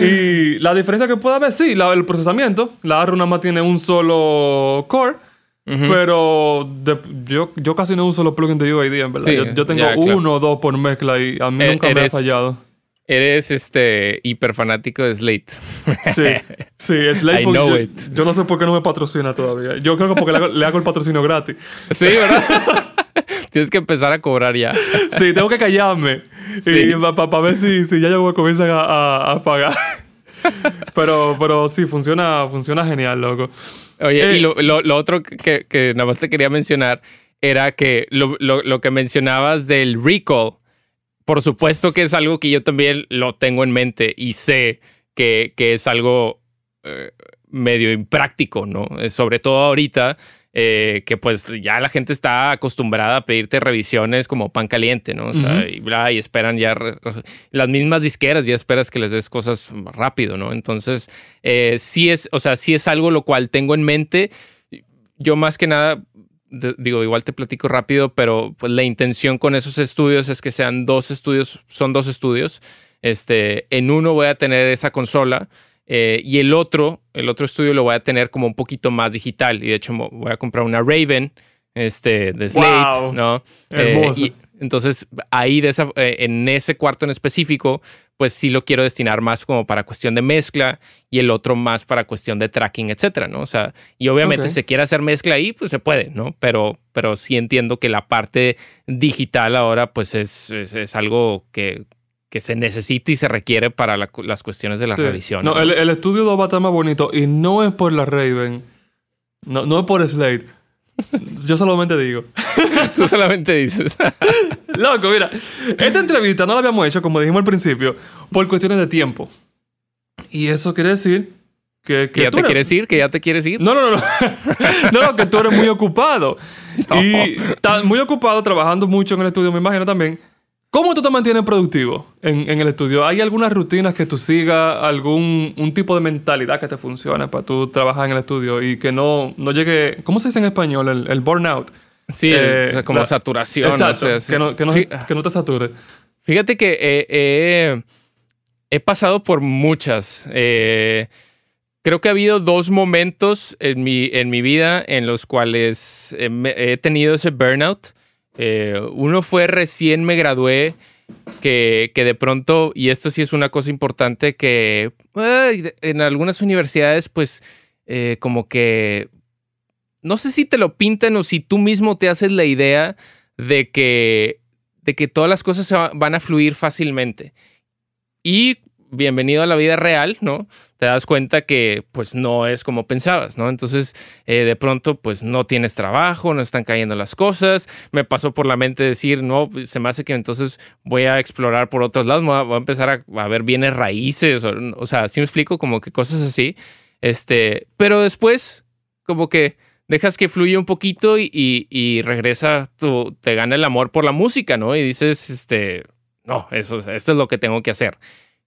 y la diferencia que puede haber, sí, la, el procesamiento. La Arrow nada más tiene un solo core. Pero yo, yo casi no uso los plugins de UID, en verdad. yo, tengo uno o dos por mezcla y a mí e-, nunca me ha fallado. Eres este hiper fanático de Slate. Sí, sí, Slate. yo, yo, no sé por qué no me patrocina todavía. Yo creo que porque le hago, el patrocinio gratis. Sí, ¿verdad? Tienes que empezar a cobrar ya. sí, tengo que callarme. Sí. para ver si, si ya yo comienzan a, a, pagar. pero, pero sí, funciona, funciona genial, loco. Oye, y eh, lo, lo, otro que, que, nada más te quería mencionar era que lo, lo, que mencionabas del recall, por supuesto que es algo que yo también lo tengo en mente y sé que, que es algo eh, medio impráctico, ¿no? Sobre todo ahorita eh, que pues ya la gente está acostumbrada a pedirte revisiones como pan caliente, ¿no? O sea, y, bla, y esperan ya, las mismas disqueras ya esperas que les des cosas rápido, ¿no? Entonces, eh, sí es, o sea, sí es algo lo cual tengo en mente. Yo más que nada, digo, igual te platico rápido, pero pues la intención con esos estudios es que sean dos estudios, son dos estudios. Este, en uno voy a tener esa consola eh, y el otro, el otro estudio lo voy a tener como un poquito más digital. Y de hecho voy a comprar una Raven este, de Slate, ¿no? Eh, y entonces ahí de esa, eh, en ese cuarto en específico, pues sí lo quiero destinar más como para cuestión de mezcla y el otro más para cuestión de tracking, etcétera, ¿no? O sea, y obviamente si se quiere hacer mezcla ahí, pues se puede, ¿no? Pero, pero sí entiendo que la parte digital ahora, pues es, es algo que que se necesita y se requiere para las cuestiones de la revisión. No, El, estudio 2 va a estar más bonito y no es por la Raven, no, no es por Slade. Yo solamente digo. Tú solamente dices. Loco, mira, esta entrevista no la habíamos hecho, como dijimos al principio, por cuestiones de tiempo. Y eso quiere decir que, que, ya te quieres ir, que ya te quieres ir. No, no, no. No, no que tú eres muy ocupado. Y estás muy ocupado trabajando mucho en el estudio, me imagino también. ¿Cómo tú te mantienes productivo en, el estudio? ¿Hay algunas rutinas que tú sigas, algún un tipo de mentalidad que te funcione para tú trabajar en el estudio y que no, no llegue, ¿cómo se dice en español? El, burnout. Sí, eh, como saturación. Exacto, que, no, que, no, te sature. Fíjate que he pasado por muchas. Eh, creo que ha habido dos momentos en mi, en mi vida en los cuales he tenido ese burnout. Eh, uno fue recién me gradué, que, que, de pronto, y esto sí es una cosa importante, que en algunas universidades, pues, eh, como que, no sé si te lo pintan o si tú mismo te haces la idea de que, de que todas las cosas van a fluir fácilmente. Y bienvenido a la vida real, ¿no? Te das cuenta que pues no es como pensabas, ¿no? Entonces eh, de pronto pues no tienes trabajo, no están cayendo las cosas. Me pasó por la mente decir, no, se me hace que entonces voy a explorar por otros lados, voy a, empezar a, ver bienes raíces, o, sea, sí me explico como que cosas así. Este, pero después como que dejas que fluya un poquito y, y, regresa, tu, te gana el amor por la música, ¿no? Y dices, este, no, eso, esto es lo que tengo que hacer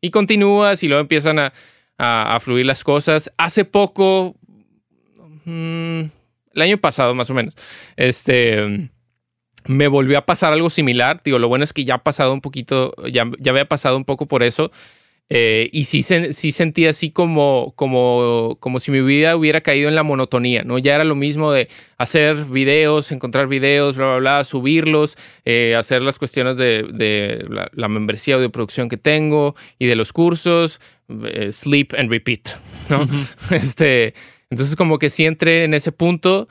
y continúas y luego empiezan a, fluir las cosas. Hace poco, mm, el año pasado más o menos, este, me volvió a pasar algo similar. Digo, lo bueno es que ya ha pasado un poquito, ya, ya había pasado un poco por eso. Eh, y sí, sí sentí así como, como, como si mi vida hubiera caído en la monotonía, ¿no? Ya era lo mismo de hacer videos, encontrar videos, bla, bla, bla, subirlos, eh, hacer las cuestiones de, la, membresía o de producción que tengo y de los cursos, eh, sleep and repeat, ¿no? este, entonces como que sí entré en ese punto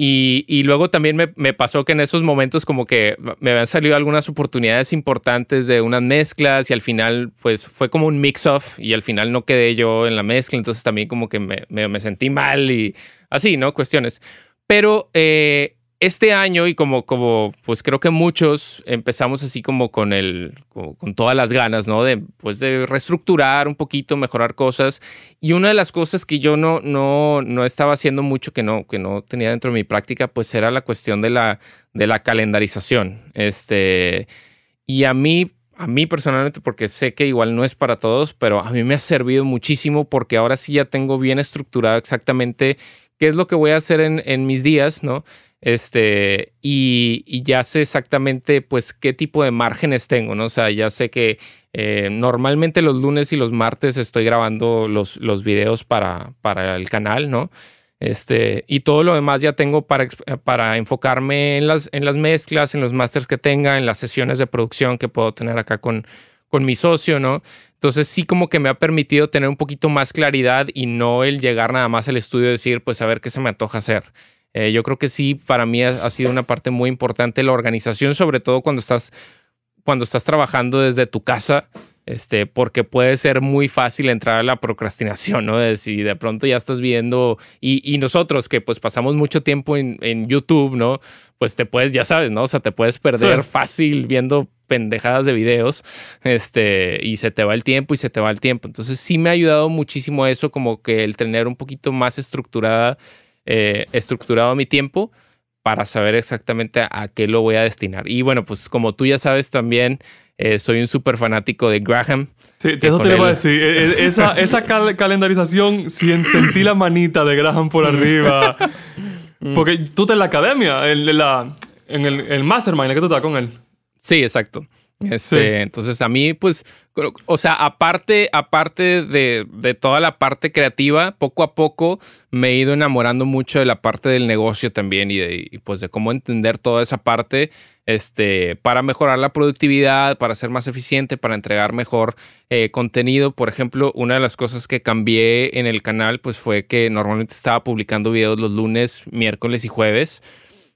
y, luego también me, pasó que en esos momentos como que me habían salido algunas oportunidades importantes de unas mezclas y al final pues fue como un mix-off y al final no quedé yo en la mezcla, entonces también como que me, me sentí mal y así, ¿no? Cuestiones. Pero eh, este año y como, como pues creo que muchos empezamos así como con el, con todas las ganas, ¿no? De, pues de reestructurar un poquito, mejorar cosas. Y una de las cosas que yo no, no, no estaba haciendo mucho, que no, que no tenía dentro de mi práctica, pues era la cuestión de la, de la calendarización. Este, y a mí, a mí personalmente, porque sé que igual no es para todos, pero a mí me ha servido muchísimo porque ahora sí ya tengo bien estructurado exactamente qué es lo que voy a hacer en, en mis días, ¿no? Este, y, ya sé exactamente, pues, qué tipo de márgenes tengo, ¿no? O sea, ya sé que eh, normalmente los lunes y los martes estoy grabando los, los videos para, para el canal, ¿no? Este, y todo lo demás ya tengo para, para enfocarme en las, en las mezclas, en los masters que tenga, en las sesiones de producción que puedo tener acá con, con mi socio, ¿no? Entonces sí como que me ha permitido tener un poquito más claridad y no el llegar nada más al estudio y decir, pues a ver qué se me antoja hacer. Eh, yo creo que sí, para mí ha, sido una parte muy importante la organización, sobre todo cuando estás, cuando estás trabajando desde tu casa, este, porque puede ser muy fácil entrar a la procrastinación, ¿no? De si de pronto ya estás viendo, y, nosotros que pues pasamos mucho tiempo en, YouTube, ¿no? Pues te puedes, ya sabes, ¿no? O sea, te puedes perder fácil viendo pendejadas de videos, este, y se te va el tiempo y se te va el tiempo. Entonces sí me ha ayudado muchísimo eso, como que el tener un poquito más estructurada eh, estructurado mi tiempo para saber exactamente a qué lo voy a destinar. Y bueno, pues como tú ya sabes también, eh, soy un súper fanático de Graham. Sí, eso te lo voy a decir. E, e, esa, esa calendarización, sentí la manita de Graham por arriba. Mm. Porque tú estás en la academia, en, la, en el, el mastermind, que tú estás con él. Sí, exacto. Este, Entonces a mí, pues, o sea, aparte, aparte de, de, toda la parte creativa, poco a poco me he ido enamorando mucho de la parte del negocio también y, de, pues de cómo entender toda esa parte este, para mejorar la productividad, para ser más eficiente, para entregar mejor eh, contenido. Por ejemplo, una de las cosas que cambié en el canal, pues fue que normalmente estaba publicando videos los lunes, miércoles y jueves.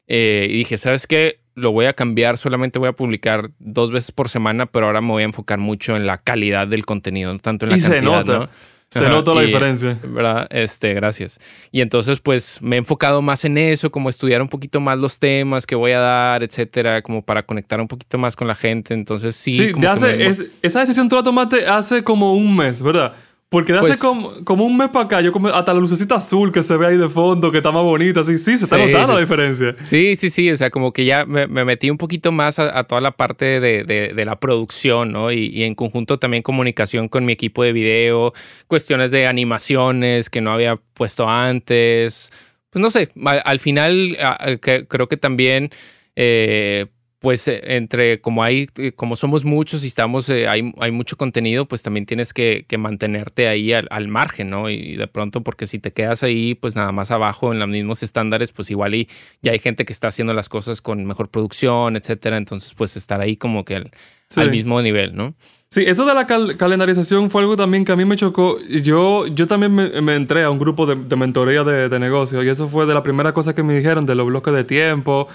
Eh, y dije, ¿sabes qué? Lo voy a cambiar, solamente voy a publicar dos veces por semana, pero ahora me voy a enfocar mucho en la calidad del contenido, no tanto en la cantidad, se nota. Se nota la diferencia. ¿Verdad? Este, gracias. Y entonces, pues, me he enfocado más en eso, como estudiar un poquito más los temas que voy a dar, etcétera, como para conectar un poquito más con la gente. Entonces, sí. Sí, hace, esa decisión tú la tomaste hace como un mes, ¿verdad? Porque de hace pues como, como, un mes para acá, yo como hasta la lucecita azul que se ve ahí de fondo, que está más bonita, así, sí, se está notando la diferencia. Sí, sí, sí, o sea, como que ya me, metí un poquito más a, toda la parte de, de, la producción, ¿no? Y, y, en conjunto también comunicación con mi equipo de video, cuestiones de animaciones que no había puesto antes. Pues no sé, al, final creo que también... Eh, pues eh, entre como hay, eh, como somos muchos y estamos, eh, hay, hay, mucho contenido, pues también tienes que, mantenerte ahí al, margen, ¿no? Y de pronto, porque si te quedas ahí, pues nada más abajo en los mismos estándares, pues igual y ya hay gente que está haciendo las cosas con mejor producción, etcétera. Entonces, pues estar ahí como que al, mismo nivel, ¿no? Sí, eso de la calendarización fue algo también que a mí me chocó. Yo, yo también me, entré a un grupo de, de mentoría de, de negocio y eso fue de la primera cosa que me dijeron de los bloques de tiempo.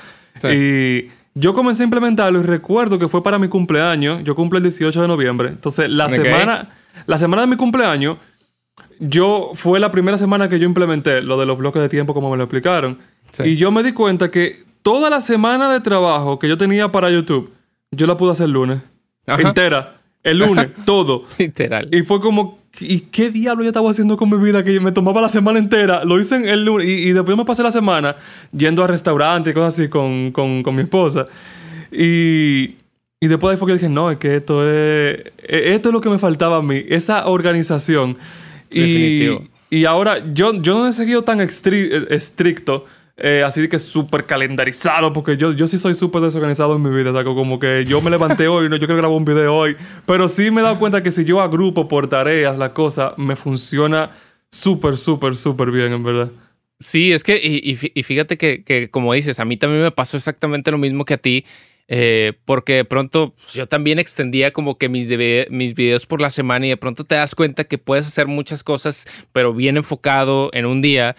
Y Yo comencé a implementarlo y recuerdo que fue para mi cumpleaños. Yo cumple el 18 de noviembre. Entonces, la semana, la semana de mi cumpleaños, yo fue la primera semana que yo implementé lo de los bloques de tiempo como me lo explicaron. Sí. Y yo me di cuenta que toda la semana de trabajo que yo tenía para YouTube, yo la pude hacer el lunes. Ajá. Entera. El lunes, todo. Literal. Y fue como, ¿y qué diablo yo estaba haciendo con mi vida? Que me tomaba la semana entera. Lo hice en el lunes. Y, y después me pasé la semana yendo a restaurantes y cosas así con, con, con mi esposa. Y, y después de ahí fue que dije, no, es que esto es, e- esto es lo que me faltaba a mí. Esa organización. Y, Definitivo. y ahora, yo, yo no he seguido tan estri- estricto. Eh, así que súper calendarizado, porque yo, yo sí soy súper desorganizado en mi vida. O sea, como que yo me levanté hoy, no, yo quiero grabar un video hoy. Pero sí me he dado cuenta que si yo agrupo por tareas la cosa, me funciona súper, súper, súper bien, en verdad. Sí, es que, y, y fí- y fíjate que, que, como dices, a mí también me pasó exactamente lo mismo que a ti, eh, porque de pronto pues, yo también extendía como que mis, mis videos por la semana y de pronto te das cuenta que puedes hacer muchas cosas, pero bien enfocado en un día.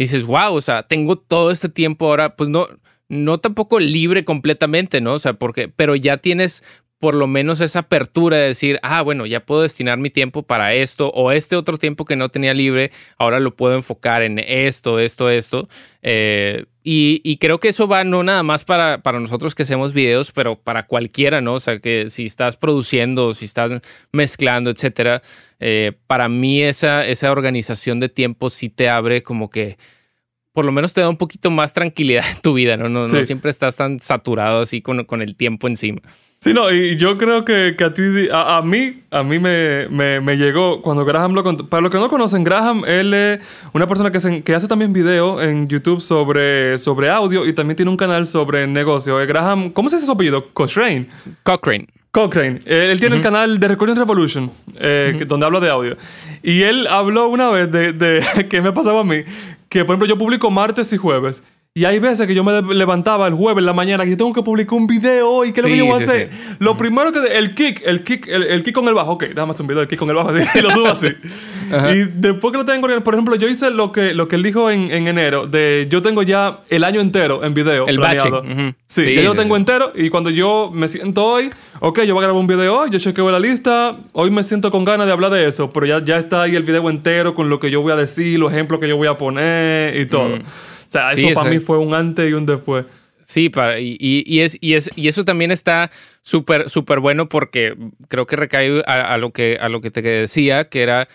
Y dices, wow, o sea, tengo todo este tiempo ahora, pues no, no tampoco libre completamente, ¿no? O sea, porque, pero ya tienes por lo menos esa apertura de decir, ah, bueno, ya puedo destinar mi tiempo para esto o este otro tiempo que no tenía libre, ahora lo puedo enfocar en esto, esto, esto. Eh, y, y creo que eso va no nada más para, para nosotros que hacemos videos, pero para cualquiera, ¿no? O sea, que si estás produciendo, si estás mezclando, etcétera, eh, para mí esa, esa organización de tiempo sí te abre como que por lo menos te da un poquito más tranquilidad en tu vida, ¿no? No, no siempre estás tan saturado así con, con el tiempo encima. Sí, no, y yo creo que, que a ti, a, a mí, a mí me, me, me llegó cuando Graham lo contó. Para los que no conocen, Graham, él es una persona que, se- que hace también video en YouTube sobre, sobre audio y también tiene un canal sobre negocio. Eh, Graham, ¿cómo se dice su apellido? Cochrane. Cochrane. Cochrane. Eh, él tiene el canal de Recording Revolution, eh, que- donde habla de audio. Y él habló una vez de, de que me pasaba a mí, que por ejemplo yo publico martes y jueves. Y hay veces que yo me levantaba el jueves en la mañana que yo tengo que publicar un video hoy. ¿Qué es lo que yo voy a sí, hacer? Lo primero que... El kick, el kick, el, el kick con el bajo. Ok, déjame hacer un video del kick con el bajo así, y lo subo así. y después que lo tengo... Por ejemplo, yo hice lo que, lo que él dijo en, en enero. De yo tengo ya el año entero en video El planeado. Sí, yo lo tengo entero y cuando yo me siento hoy, ok, yo voy a grabar un video hoy, yo chequeo la lista, hoy me siento con ganas de hablar de eso, pero ya, ya está ahí el video entero con lo que yo voy a decir, los ejemplos que yo voy a poner y todo. Sea. Sí, eso para mí fue un antes y un después. Sí, para, y, y- y es, y, es, y eso también está súper, súper bueno porque creo que recae a, a lo que, a lo que te decía, que era,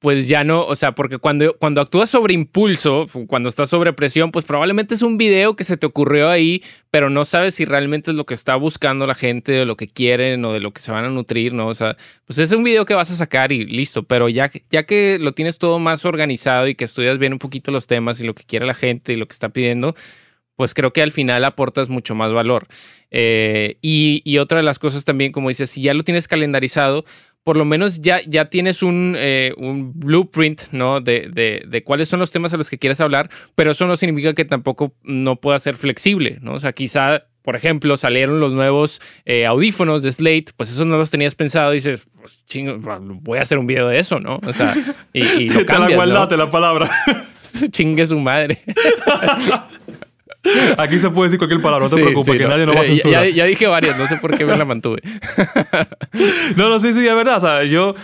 pues ya no, o sea, porque cuando, cuando actúas sobre impulso, cuando estás sobre presión, pues probablemente es un video que se te ocurrió ahí, pero no sabes si realmente es lo que está buscando la gente, o lo que quieren, o de lo que se van a nutrir, ¿no? O sea, pues es un video que vas a sacar y listo, pero ya, ya que lo tienes todo más organizado y que estudias bien un poquito los temas y lo que quiere la gente y lo que está pidiendo, pues creo que al final aportas mucho más valor. Eh, y, y otra de las cosas también, como dices, si ya lo tienes calendarizado, por lo menos ya, ya tienes un, eh, un blueprint, ¿no? De, de, de cuáles son los temas a los que quieres hablar, pero eso no significa que tampoco no pueda ser flexible, ¿no? O sea, quizá, por ejemplo, salieron los nuevos eh, audífonos de Slate, pues eso no los tenías pensado y dices, pues chingo, voy a hacer un video de eso, ¿no? O sea, y, y lo Te la guardaste la palabra. Chingue su madre. Aquí se puede decir cualquier palabra, no te Sí, preocupes, sí, que no. nadie nos va a Ya- censurar. Ya, ya dije varias, no sé por qué me la mantuve. No, no, sí, sí, es verdad. O sea, yo.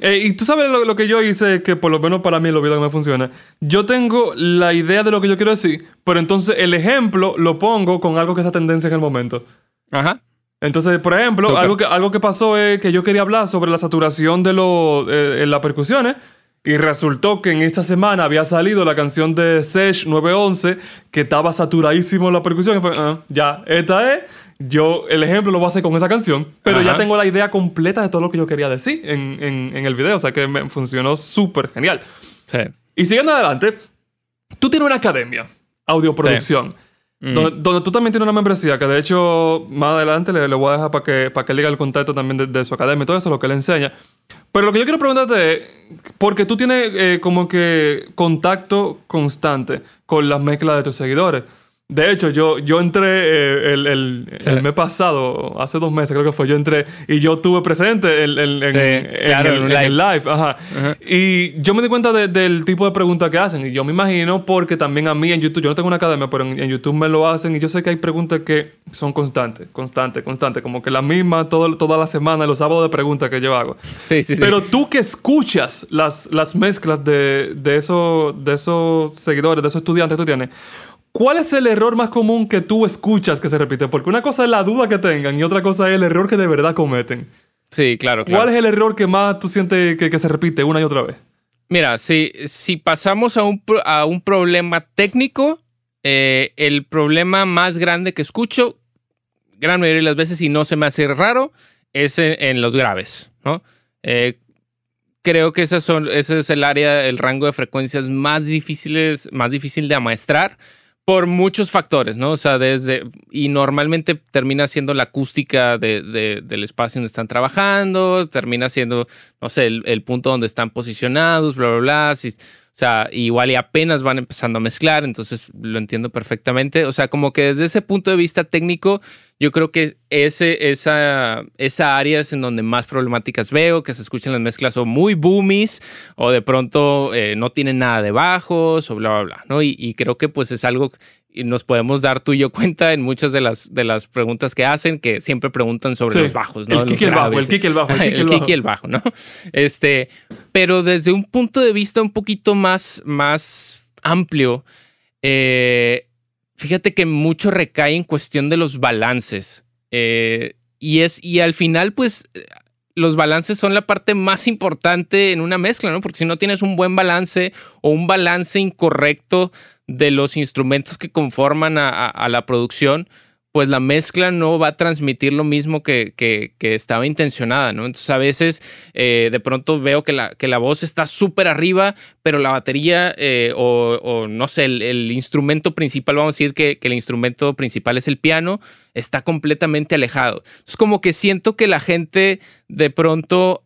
eh, y tú sabes lo, lo que yo hice, que por lo menos para mí los videos me funciona. Yo tengo la idea de lo que yo quiero decir, pero entonces el ejemplo lo pongo con algo que sea tendencia en el momento. Ajá. Entonces, por ejemplo, algo que, algo que pasó es que yo quería hablar sobre la saturación de los eh, en las percusiones. Y resultó que en esta semana había salido la canción de Sesh 911 que estaba saturadísimo en la percusión. Y fue, ah, ya, esta es. Yo el ejemplo lo voy a hacer con esa canción, pero ya tengo la idea completa de todo lo que yo quería decir en, en- en el video. O sea que me funcionó súper genial. Sí. Y siguiendo adelante, tú tienes una academia, audioproducción, donde, donde tú también tienes una membresía, que de hecho más adelante le, le voy a dejar para que, para que diga el contacto también de, su academia todo eso, lo que él enseña. Pero lo que yo quiero preguntarte es, porque tú tienes eh, como que contacto constante con las mezclas de tus seguidores. De hecho, yo, yo entré eh, el, el, el, mes pasado, hace dos meses creo que fue, yo entré y yo tuve presente el, el, en, el, live. Ajá. Y yo me di cuenta del tipo de preguntas que hacen. Y yo me imagino porque también a mí en YouTube, yo no tengo una academia, pero en, YouTube me lo hacen y yo sé que hay preguntas que son constantes, constantes, constantes. Como que la misma todo, toda la semana, los sábados de preguntas que yo hago. Sí, sí, sí. Pero tú que escuchas las, las mezclas de, de, eso, de esos seguidores, de esos estudiantes que tú tienes, ¿Cuál es el error más común que tú escuchas que se repite? Porque una cosa es la duda que tengan y otra cosa es el error que de verdad cometen. Sí, claro, claro. ¿Cuál es el error que más tú sientes que, se repite una y otra vez? Mira, si, si pasamos a un, a un problema técnico, eh, el problema más grande que escucho, gran mayoría de las veces, y no se me hace raro, es en, los graves, ¿no? Eh, creo que esas son, ese es el área, el rango de frecuencias más difíciles, más difícil de amaestrar por muchos factores, ¿no? O sea, desde. Y normalmente termina siendo la acústica de, del espacio donde están trabajando, termina siendo, no sé, el, punto donde están posicionados, bla, bla, bla. o sea, igual y apenas van empezando a mezclar, entonces lo entiendo perfectamente. O sea, como que desde ese punto de vista técnico, yo creo que ese, esa, esa área es en donde más problemáticas veo, que se escuchan las mezclas o muy boomies o de pronto eh, no tienen nada de bajos o bla, bla, bla, ¿no? Y, creo que pues es algo y nos podemos dar tú y yo cuenta en muchas de las, de las preguntas que hacen, que siempre preguntan sobre los bajos, ¿no? El kick y el bajo, el kick y el bajo. El kick, y el bajo, ¿no? Este, pero desde un punto de vista un poquito más, más amplio, eh, fíjate que mucho recae en cuestión de los balances. Eh, y, es, y al final, pues, los balances son la parte más importante en una mezcla, ¿no? Porque si no tienes un buen balance o un balance incorrecto de los instrumentos que conforman a la producción, pues la mezcla no va a transmitir lo mismo que, que, estaba intencionada, ¿no? Entonces a veces eh, de pronto veo que la, que la voz está súper arriba, pero la batería eh, o, no sé, el, instrumento principal, vamos a decir que, el instrumento principal es el piano, está completamente alejado. Es como que siento que la gente de pronto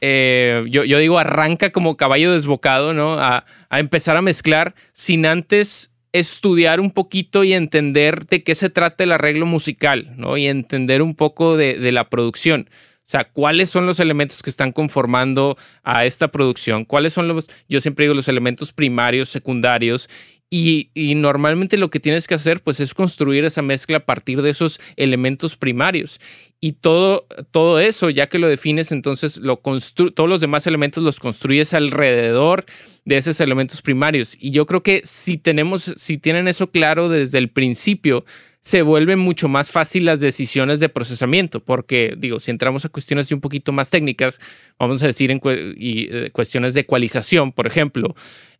eh, yo, yo, digo, arranca como caballo desbocado, ¿no? A, a, empezar a mezclar sin antes estudiar un poquito y entender de qué se trata el arreglo musical, ¿no? Y entender un poco de, la producción. O sea, cuáles son los elementos que están conformando a esta producción, cuáles son los, yo siempre digo, los elementos primarios, secundarios, y, normalmente lo que tienes que hacer pues es construir esa mezcla a partir de esos elementos primarios. Y todo, todo eso, ya que lo defines, entonces lo todos los demás elementos los construyes alrededor de esos elementos primarios. Y yo creo que si tenemos, si tienen eso claro desde el principio, se vuelven mucho más fácil las decisiones de procesamiento, porque digo, si entramos a cuestiones un poquito más técnicas, vamos a decir en eh, cuestiones de ecualización, por ejemplo,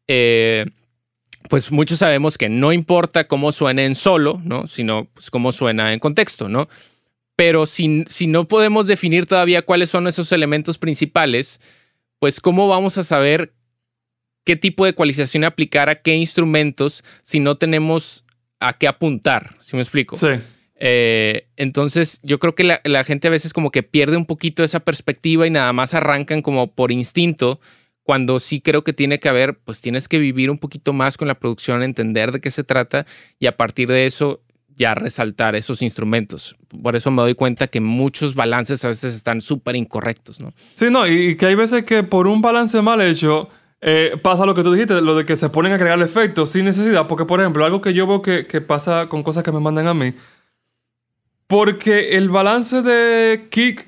eh, pues muchos sabemos que no importa cómo suene en solo, ¿no? Sino pues, cómo suena en contexto, ¿no? Pero si, si no podemos definir todavía cuáles son esos elementos principales, pues cómo vamos a saber qué tipo de ecualización aplicar a qué instrumentos si no tenemos a qué apuntar, si me explico? Sí. Eh, entonces, yo creo que la, la, gente a veces como que pierde un poquito esa perspectiva y nada más arrancan como por instinto cuando sí creo que tiene que haber, pues tienes que vivir un poquito más con la producción, entender de qué se trata y a partir de eso ya resaltar esos instrumentos. Por eso me doy cuenta que muchos balances a veces están súper incorrectos, ¿no? Sí, no, y que hay veces que por un balance mal hecho eh, pasa lo que tú dijiste, lo de que se ponen a crear efectos sin necesidad, porque por ejemplo, algo que yo veo que, que pasa con cosas que me mandan a mí, porque el balance de kick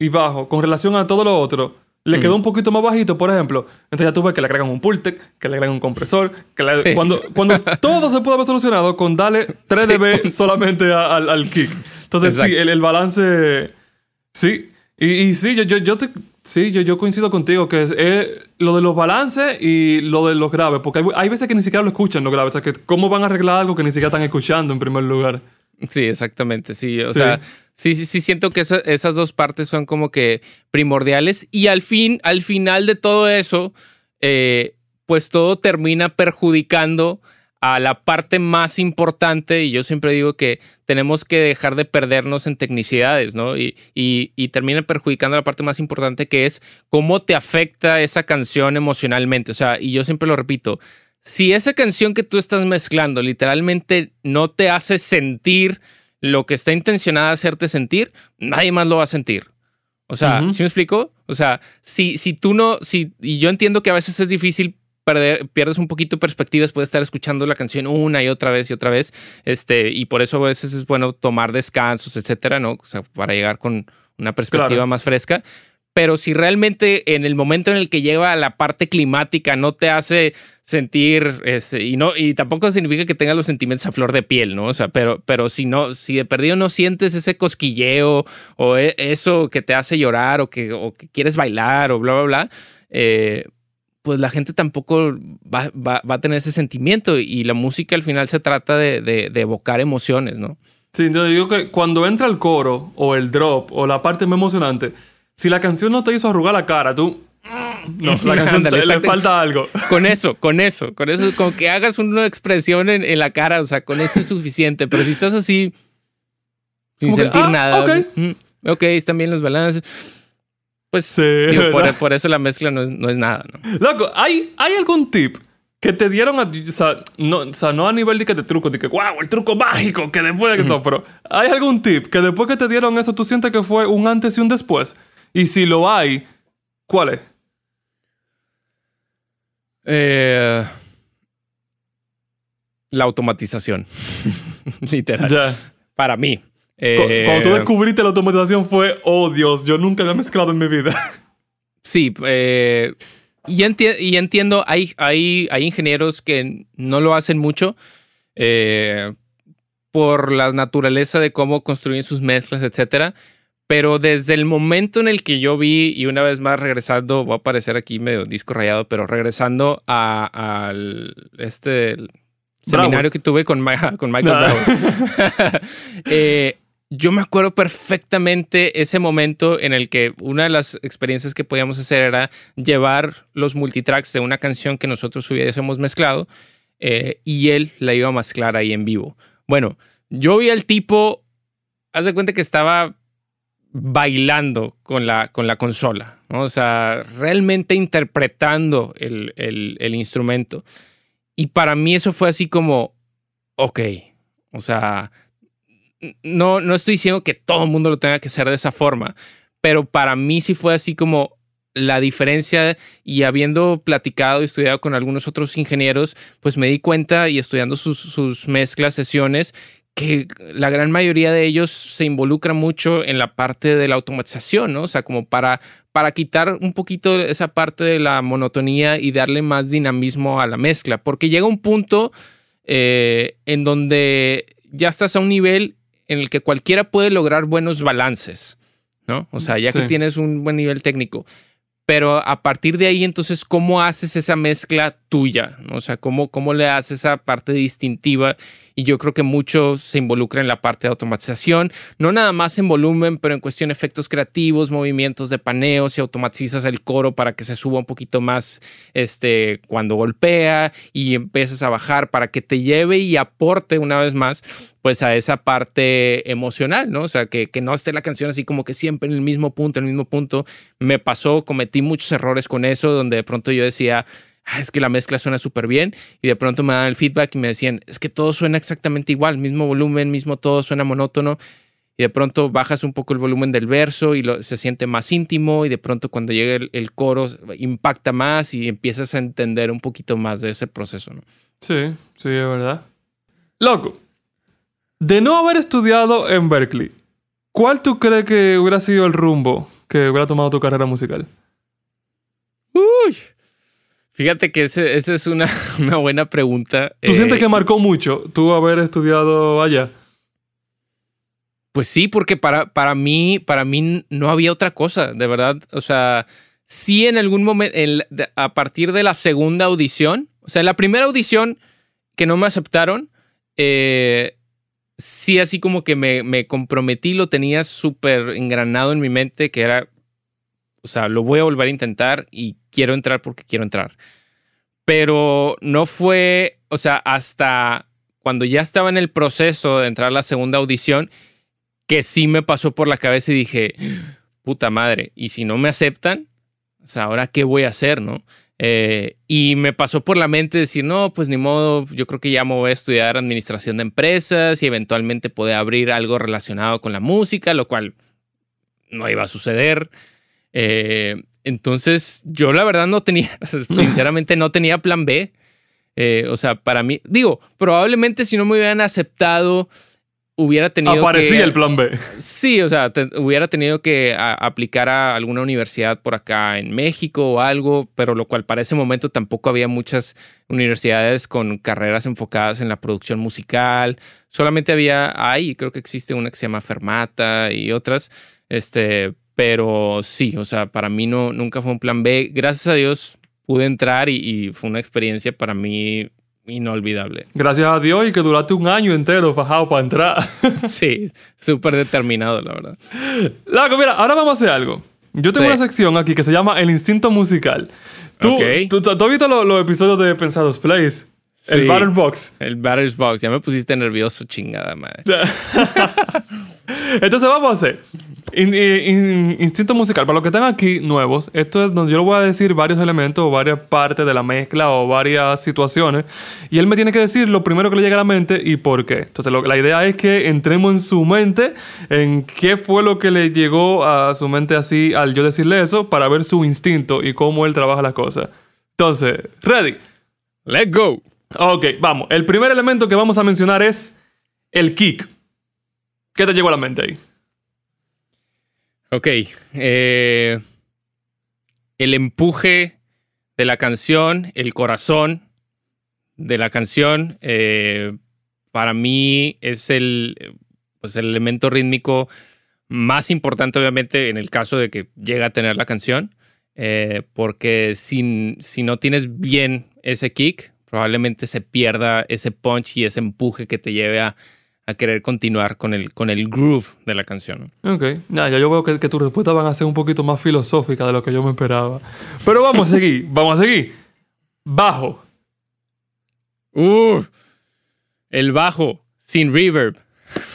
y bajo con relación a todo lo otro, le quedó un poquito más bajito, por ejemplo. Entonces ya tuve que le agregan un Pultec, que le agregan un compresor, que cuando, cuando todo se pudo haber solucionado con darle 3 dB solamente al, al, kick. Entonces sí, el, balance... Sí. Y, sí, yo, yo, yo Sí, yo, yo coincido contigo que es, lo de los balances y lo de los graves, porque hay, hay, veces que ni siquiera lo escuchan los graves, o sea, que cómo van a arreglar algo que ni siquiera están escuchando en primer lugar. Sí, exactamente, sí, o sea, Sí, sí, sí, siento que esas dos partes son como que primordiales y al fin, al final de todo eso, eh, pues todo termina perjudicando a la parte más importante y yo siempre digo que tenemos que dejar de perdernos en tecnicidades, ¿no? Y, y, y termina perjudicando a la parte más importante que es cómo te afecta esa canción emocionalmente. O sea, y yo siempre lo repito, si esa canción que tú estás mezclando literalmente no te hace sentir lo que está intencionada a hacerte sentir, nadie más lo va a sentir. O sea, ¿sí me explico? O sea, si, si tú no, si, y yo entiendo que a veces es difícil perder, pierdes un poquito de perspectiva después de estar escuchando la canción una y otra vez y otra vez, este, y por eso a veces es bueno tomar descansos, etcétera, ¿no? O sea, para llegar con una perspectiva más fresca pero si realmente en el momento en el que llega a la parte climática no te hace sentir, este, y no, y tampoco significa que tengas los sentimientos a flor de piel, ¿no? O sea, pero, pero si no, si de perdido no sientes ese cosquilleo o e, eso que te hace llorar o que, o que quieres bailar o bla, bla, bla, eh, pues la gente tampoco va, va, va, a tener ese sentimiento y la música al final se trata de, de, de evocar emociones, ¿no? Sí, yo digo que cuando entra el coro o el drop o la parte más emocionante, si la canción no te hizo arrugar la cara, tú. No, la canción le falta algo. Con eso, con eso, con eso, con que hagas una expresión en, la cara, o sea, con eso es suficiente. Pero si estás así, sin sentir ah, nada. Ok. Ok, están bien los balances. Pues sí, por, eso la mezcla no es, no es nada, ¿no? Loco, ¿hay, ¿hay algún tip que te dieron, a, o, sea, no, o sea, no a nivel de que de truco, de que, wow, el truco mágico, que después de que todo, pero ¿hay algún tip que después que te dieron eso tú sientes que fue un antes y un después? Y si lo hay, ¿cuál es? Eh, la automatización. Literal. Para mí. Cuando tú eh, descubriste la automatización fue, oh Dios, yo nunca he mezclado en mi vida. Sí, eh, y, y, entiendo, hay, hay, hay, ingenieros que no lo hacen mucho por la naturaleza de cómo construyen sus mezclas, etcétera. Pero desde el momento en el que yo vi, y una vez más regresando, voy a aparecer aquí medio disco rayado, pero regresando al este seminario que tuve con, con Michael Brown, eh, yo me acuerdo perfectamente ese momento en el que una de las experiencias que podíamos hacer era llevar los multitracks de una canción que nosotros hubiésemos mezclado eh, y él la iba a mezclar ahí en vivo. Bueno, yo vi al tipo, haz de cuenta que estaba bailando con la, con la consola, o sea, realmente interpretando el, el, instrumento. Y para mí eso fue así como, ok, o sea, no, no estoy diciendo que todo el mundo lo tenga que hacer de esa forma, pero para mí sí fue así como la diferencia y habiendo platicado y estudiado con algunos otros ingenieros, pues me di cuenta y estudiando sus, sus mezclas, sesiones, que la gran mayoría de ellos se involucra mucho en la parte de la automatización, ¿no? O sea, como para, para quitar un poquito esa parte de la monotonía y darle más dinamismo a la mezcla, porque llega un punto eh, en donde ya estás a un nivel en el que cualquiera puede lograr buenos balances, ¿no? O sea, ya que tienes un buen nivel técnico. Pero a partir de ahí, entonces, ¿cómo haces esa mezcla tuya? O sea, ¿cómo, cómo le haces esa parte distintiva? Y yo creo que mucho se involucra en la parte de automatización, no nada más en volumen, pero en cuestión de efectos creativos, movimientos de paneo, si automatizas el coro para que se suba un poquito más este, cuando golpea y empiezas a bajar para que te lleve y aporte una vez más pues a esa parte emocional, ¿no? O sea, que, que no esté la canción así como que siempre en el mismo punto, en el mismo punto. Me pasó, cometí muchos errores con eso, donde de pronto yo decía, ah, es que la mezcla suena súper bien, y de pronto me daban el feedback y me decían, es que todo suena exactamente igual, mismo volumen, mismo todo, suena monótono. Y de pronto bajas un poco el volumen del verso y lo, se siente más íntimo y de pronto cuando llega el, el, coro impacta más y empiezas a entender un poquito más de ese proceso, ¿no? Sí, sí, es verdad. Loco, de no haber estudiado en Berkeley, ¿cuál tú crees que hubiera sido el rumbo que hubiera tomado tu carrera musical? Uy. Fíjate que esa es una, una, buena pregunta. ¿Tú sientes eh, que marcó mucho tú haber estudiado allá? Pues sí, porque para, para, mí, para mí no había otra cosa, de verdad. O sea, sí en algún momento, a partir de la segunda audición, o sea, la primera audición que no me aceptaron, eh, sí así como que me, me comprometí, lo tenía súper engranado en mi mente, que era, o sea, lo voy a volver a intentar y quiero entrar porque quiero entrar. Pero no fue, o sea, hasta cuando ya estaba en el proceso de entrar a la segunda audición, que sí me pasó por la cabeza y dije, puta madre, ¿y si no me aceptan? O sea, ¿ahora qué voy a hacer, no? Eh, y me pasó por la mente decir, no, pues ni modo, yo creo que ya me voy a estudiar administración de empresas y eventualmente poder abrir algo relacionado con la música, lo cual no iba a suceder. Eh, entonces, yo la verdad no tenía, sinceramente no tenía plan B. Eh, o sea, para mí, digo, probablemente si no me hubieran aceptado hubiera tenido Aparecía el plan B. Sí, o sea, hubiera tenido que aplicar a alguna universidad por acá en México o algo, pero lo cual para ese momento tampoco había muchas universidades con carreras enfocadas en la producción musical. Solamente había ahí, creo que existe una que se llama Fermata y otras. Este, pero sí, o sea, para mí no, nunca fue un plan B. Gracias a Dios pude entrar y fue una experiencia para mí inolvidable. Gracias a Dios y que duraste un año entero fajado para entrar. sí, súper determinado, la verdad. Lago, mira, ahora vamos a hacer algo. Yo tengo una sección aquí que se llama El Instinto Musical. ¿Tú, ¿tú, has visto los, episodios de Pensados Plays? el Battle Box. El Battle Box. Ya me pusiste nervioso, chingada madre. Entonces vamos a hacer instinto musical. Para los que están aquí nuevos, esto es donde yo le voy a decir varios elementos o varias partes de la mezcla o varias situaciones. Y él me tiene que decir lo primero que le llega a la mente y por qué. Entonces la idea es que entremos en su mente, en qué fue lo que le llegó a su mente así al yo decirle eso, para ver su instinto y cómo él trabaja las cosas. Entonces, ready. Let's go. Ok, vamos. El primer elemento que vamos a mencionar es el kick. ¿Qué te llegó a la mente ahí? Ok. Eh, el empuje de la canción, el corazón de la canción, eh, para mí es el, pues el elemento rítmico más importante, obviamente, en el caso de que llega a tener la canción. Eh, porque si, si no tienes bien ese kick, probablemente se pierda ese punch y ese empuje que te lleve a, a querer continuar con el, con el groove de la canción. Ok, ya, yo veo que, que tus respuestas van a ser un poquito más filosóficas de lo que yo me esperaba. Pero vamos a seguir, vamos a seguir. Bajo. Uh, el bajo, sin reverb.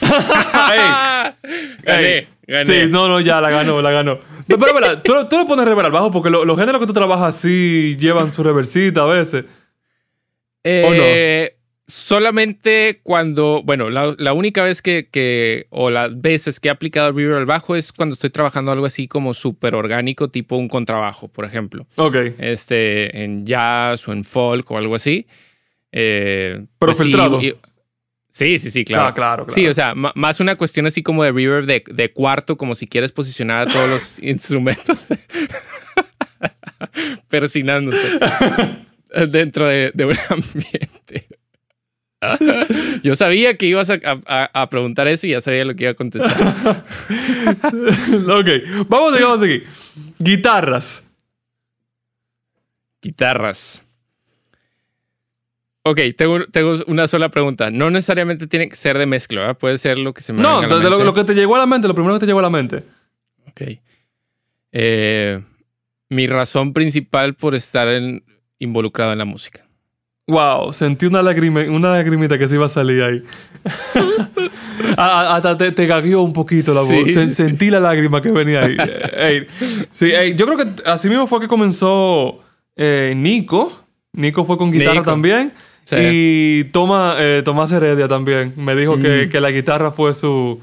gané, gané. Sí, no, no, ya la ganó, la ganó. Pero, pero, tú, tú le pones reverb al bajo porque los géneros que tú trabajas así llevan su reversita a veces. Eh, ¿O no? Solamente cuando, bueno, la, única vez que, o las veces que he aplicado el reverb al bajo es cuando estoy trabajando algo así como súper orgánico, tipo un contrabajo, por ejemplo. Ok. Este, en jazz o en folk o algo así. Eh, Pero pues filtrado. Sí, sí, sí, claro. Ah, claro, Sí, o sea, más una cuestión así como de reverb de, de cuarto, como si quieres posicionar a todos los instrumentos persinándose dentro de, de un ambiente. Yo sabía que ibas a, preguntar eso y ya sabía lo que iba a contestar. ok, vamos, vamos aquí. Guitarras. Guitarras. Ok, tengo, una sola pregunta. No necesariamente tiene que ser de mezcla, Puede ser lo que se me No, venga a la Lo, lo, que te llegó a la mente, lo primero que te llegó a la mente. Ok. Eh, mi razón principal por estar involucrado en la música. Wow, sentí una, lágrima, una lagrimita que se iba a salir ahí. Hasta te, te gagueó un poquito la voz. Sentí la lágrima que venía ahí. sí, yo creo que así mismo fue que comenzó eh, Nico. Nico fue con guitarra también. Y Toma, eh, Tomás Heredia también. Me dijo que, que la guitarra fue su,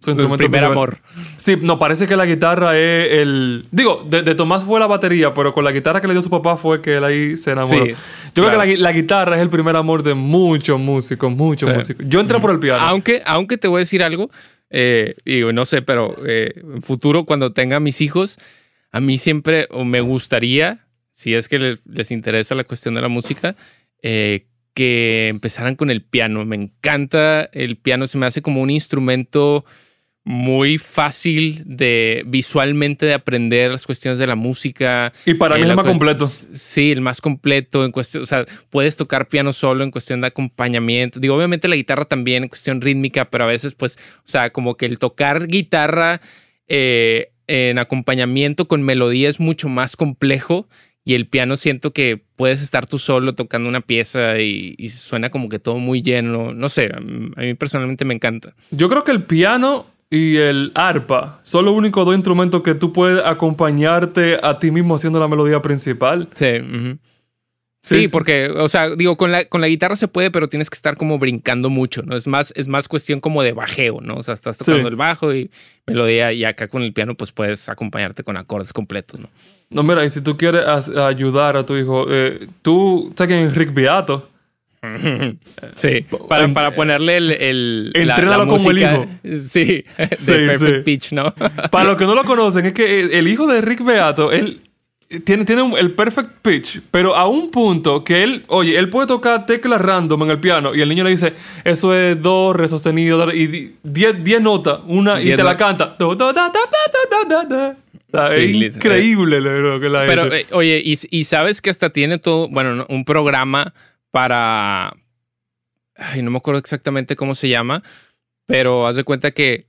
su primer amor. Sí, no, parece que la guitarra es el... Digo, de, Tomás fue la batería, pero con la guitarra que le dio su papá fue que él ahí se enamoró. Yo creo que la, guitarra es el primer amor de muchos músicos, muchos músicos. Yo entré por el piano. Aunque, aunque te voy a decir algo, eh, digo, no sé, pero eh, en futuro cuando tenga mis hijos, a mí siempre o me gustaría, si es que les, interesa la cuestión de la música, eh, que empezaran con el piano. Me encanta el piano, se me hace como un instrumento muy fácil de visualmente de aprender las cuestiones de la música. Y para mí es el más completo. Sí, el más completo en cuestión, o sea, puedes tocar piano solo en cuestión de acompañamiento. Digo, obviamente la guitarra también en cuestión rítmica, pero a veces pues, o sea, como que el tocar guitarra eh, en acompañamiento con melodía es mucho más complejo y el piano siento que puedes estar tú solo tocando una pieza y, suena como que todo muy lleno. No sé, a mí personalmente me encanta. Yo creo que el piano y el arpa son los únicos dos instrumentos que tú puedes acompañarte a ti mismo haciendo la melodía principal. Sí. Sí, porque, o sea, digo, con la, con la guitarra se puede, pero tienes que estar como brincando mucho, ¿no? Es más, es más cuestión como de bajeo, ¿no? O sea, estás tocando el bajo y melodía, y acá con el piano, pues puedes acompañarte con acordes completos, ¿no? No, mira, y si tú quieres ayudar a tu hijo, eh, tú, ¿sabes quién Rick Beato? sí, para, para ponerle el. el Entrénalo como el hijo. Sí, de Perfect Pitch, ¿no? para los que no lo conocen, es que el hijo de Rick Beato, él tiene, tiene el perfect pitch, pero a un punto que él, oye, él puede tocar teclas random en el piano y el niño le dice, eso es do, re sostenido, y 10 notas, una, y te la canta. es increíble lo que la Pero, eh, oye, y, y, sabes que hasta tiene todo, bueno, un programa para. Ay, no me acuerdo exactamente cómo se llama, pero haz de cuenta que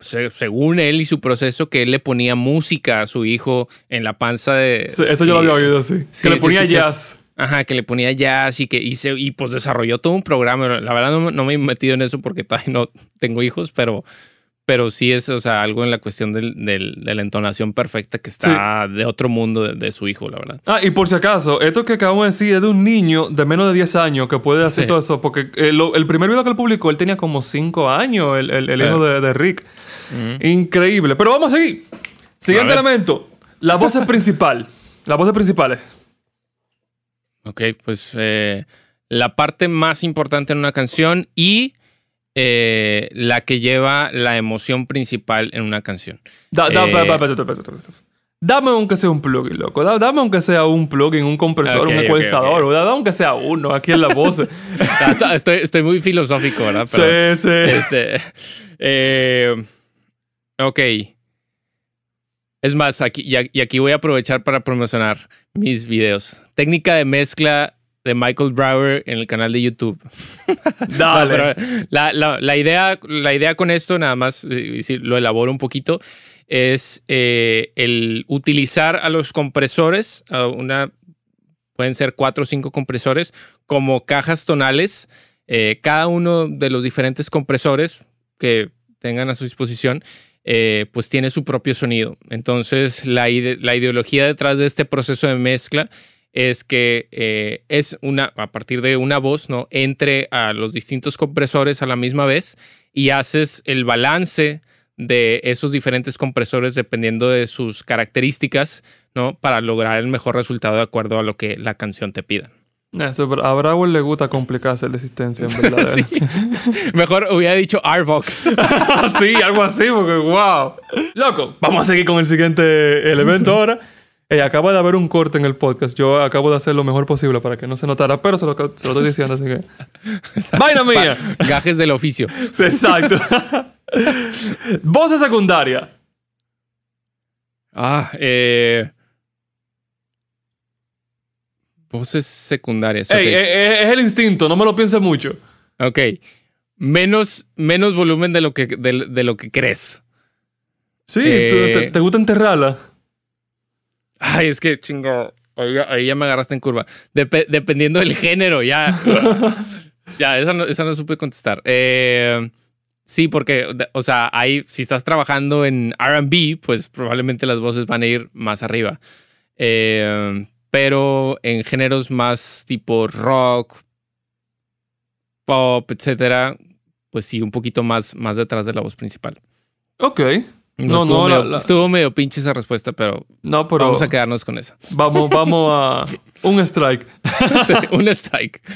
según él y su proceso, que él le ponía música a su hijo en la panza de. eso yo lo había oído, sí. que le ponía jazz. Ajá, que le ponía jazz y que hice, y pues desarrolló todo un programa. La verdad no, no, me he metido en eso porque todavía no tengo hijos, pero pero sí es, o sea, algo en la cuestión del, de la entonación perfecta que está de otro mundo de, su hijo, la verdad. Ah, y por si acaso, esto que acabamos de decir es de un niño de menos de 10 años que puede hacer todo eso, porque el, primer video que él publicó, él tenía como 5 años, el, el, hijo de, Rick. Increíble. Pero vamos a seguir. Siguiente elemento, la voz principal. Las voces principales. Ok, pues eh, la parte más importante en una canción y eh, la que lleva la emoción principal en una canción. dame aunque sea un plugin, loco. Dame aunque sea un plugin, un compresor, un ecualizador. Dame aunque sea uno aquí en la voz. estoy, estoy, muy filosófico, ¿verdad? sí, sí. Este, eh, ok. Es más, aquí, y aquí voy a aprovechar para promocionar mis videos. Técnica de mezcla de Michael Brower en el canal de YouTube. Dale. la, idea, la idea con esto, nada más eh, si lo elaboro un poquito, es eh, el utilizar a los compresores, una, pueden ser cuatro o cinco compresores, como cajas tonales. Eh, cada uno de los diferentes compresores que tengan a su disposición, pues tiene su propio sonido. Entonces, la, la ideología detrás de este proceso de mezcla es que eh, es una, a partir de una voz, ¿no? Entre a los distintos compresores a la misma vez y haces el balance de esos diferentes compresores dependiendo de sus características, ¿no? Para lograr el mejor resultado de acuerdo a lo que la canción te pida. Eso, a Bravo le gusta complicarse la existencia, en verdad. sí. Mejor hubiera dicho Arvox. sí, algo así, porque wow. Loco, vamos a seguir con el siguiente elemento ahora. Acaba de haber un corte en el podcast. Yo acabo de hacer lo mejor posible para que no se notara, pero se lo, estoy diciendo, así que. ¡Vaina mía! Gajes del oficio. Exacto. Voz secundaria. Ah, eh. Voces secundarias. Hey, eh, eh, es el instinto, no me lo pienses mucho. Ok. Menos, menos volumen de lo que, de, lo que crees. Sí, te, te, gusta enterrarla. Ay, es que chingo. Ahí ya me agarraste en curva. dependiendo del género, ya. ya, esa no, esa no supe contestar. Eh, sí, porque, o sea, ahí, si estás trabajando en RB, pues probablemente las voces van a ir más arriba. Eh, pero en géneros más tipo rock, pop, etcétera, pues sí, un poquito más, más detrás de la voz principal. Ok. No, no, no estuvo medio pinche esa respuesta, pero, no, pero vamos a quedarnos con esa. Vamos, vamos a un strike. un strike.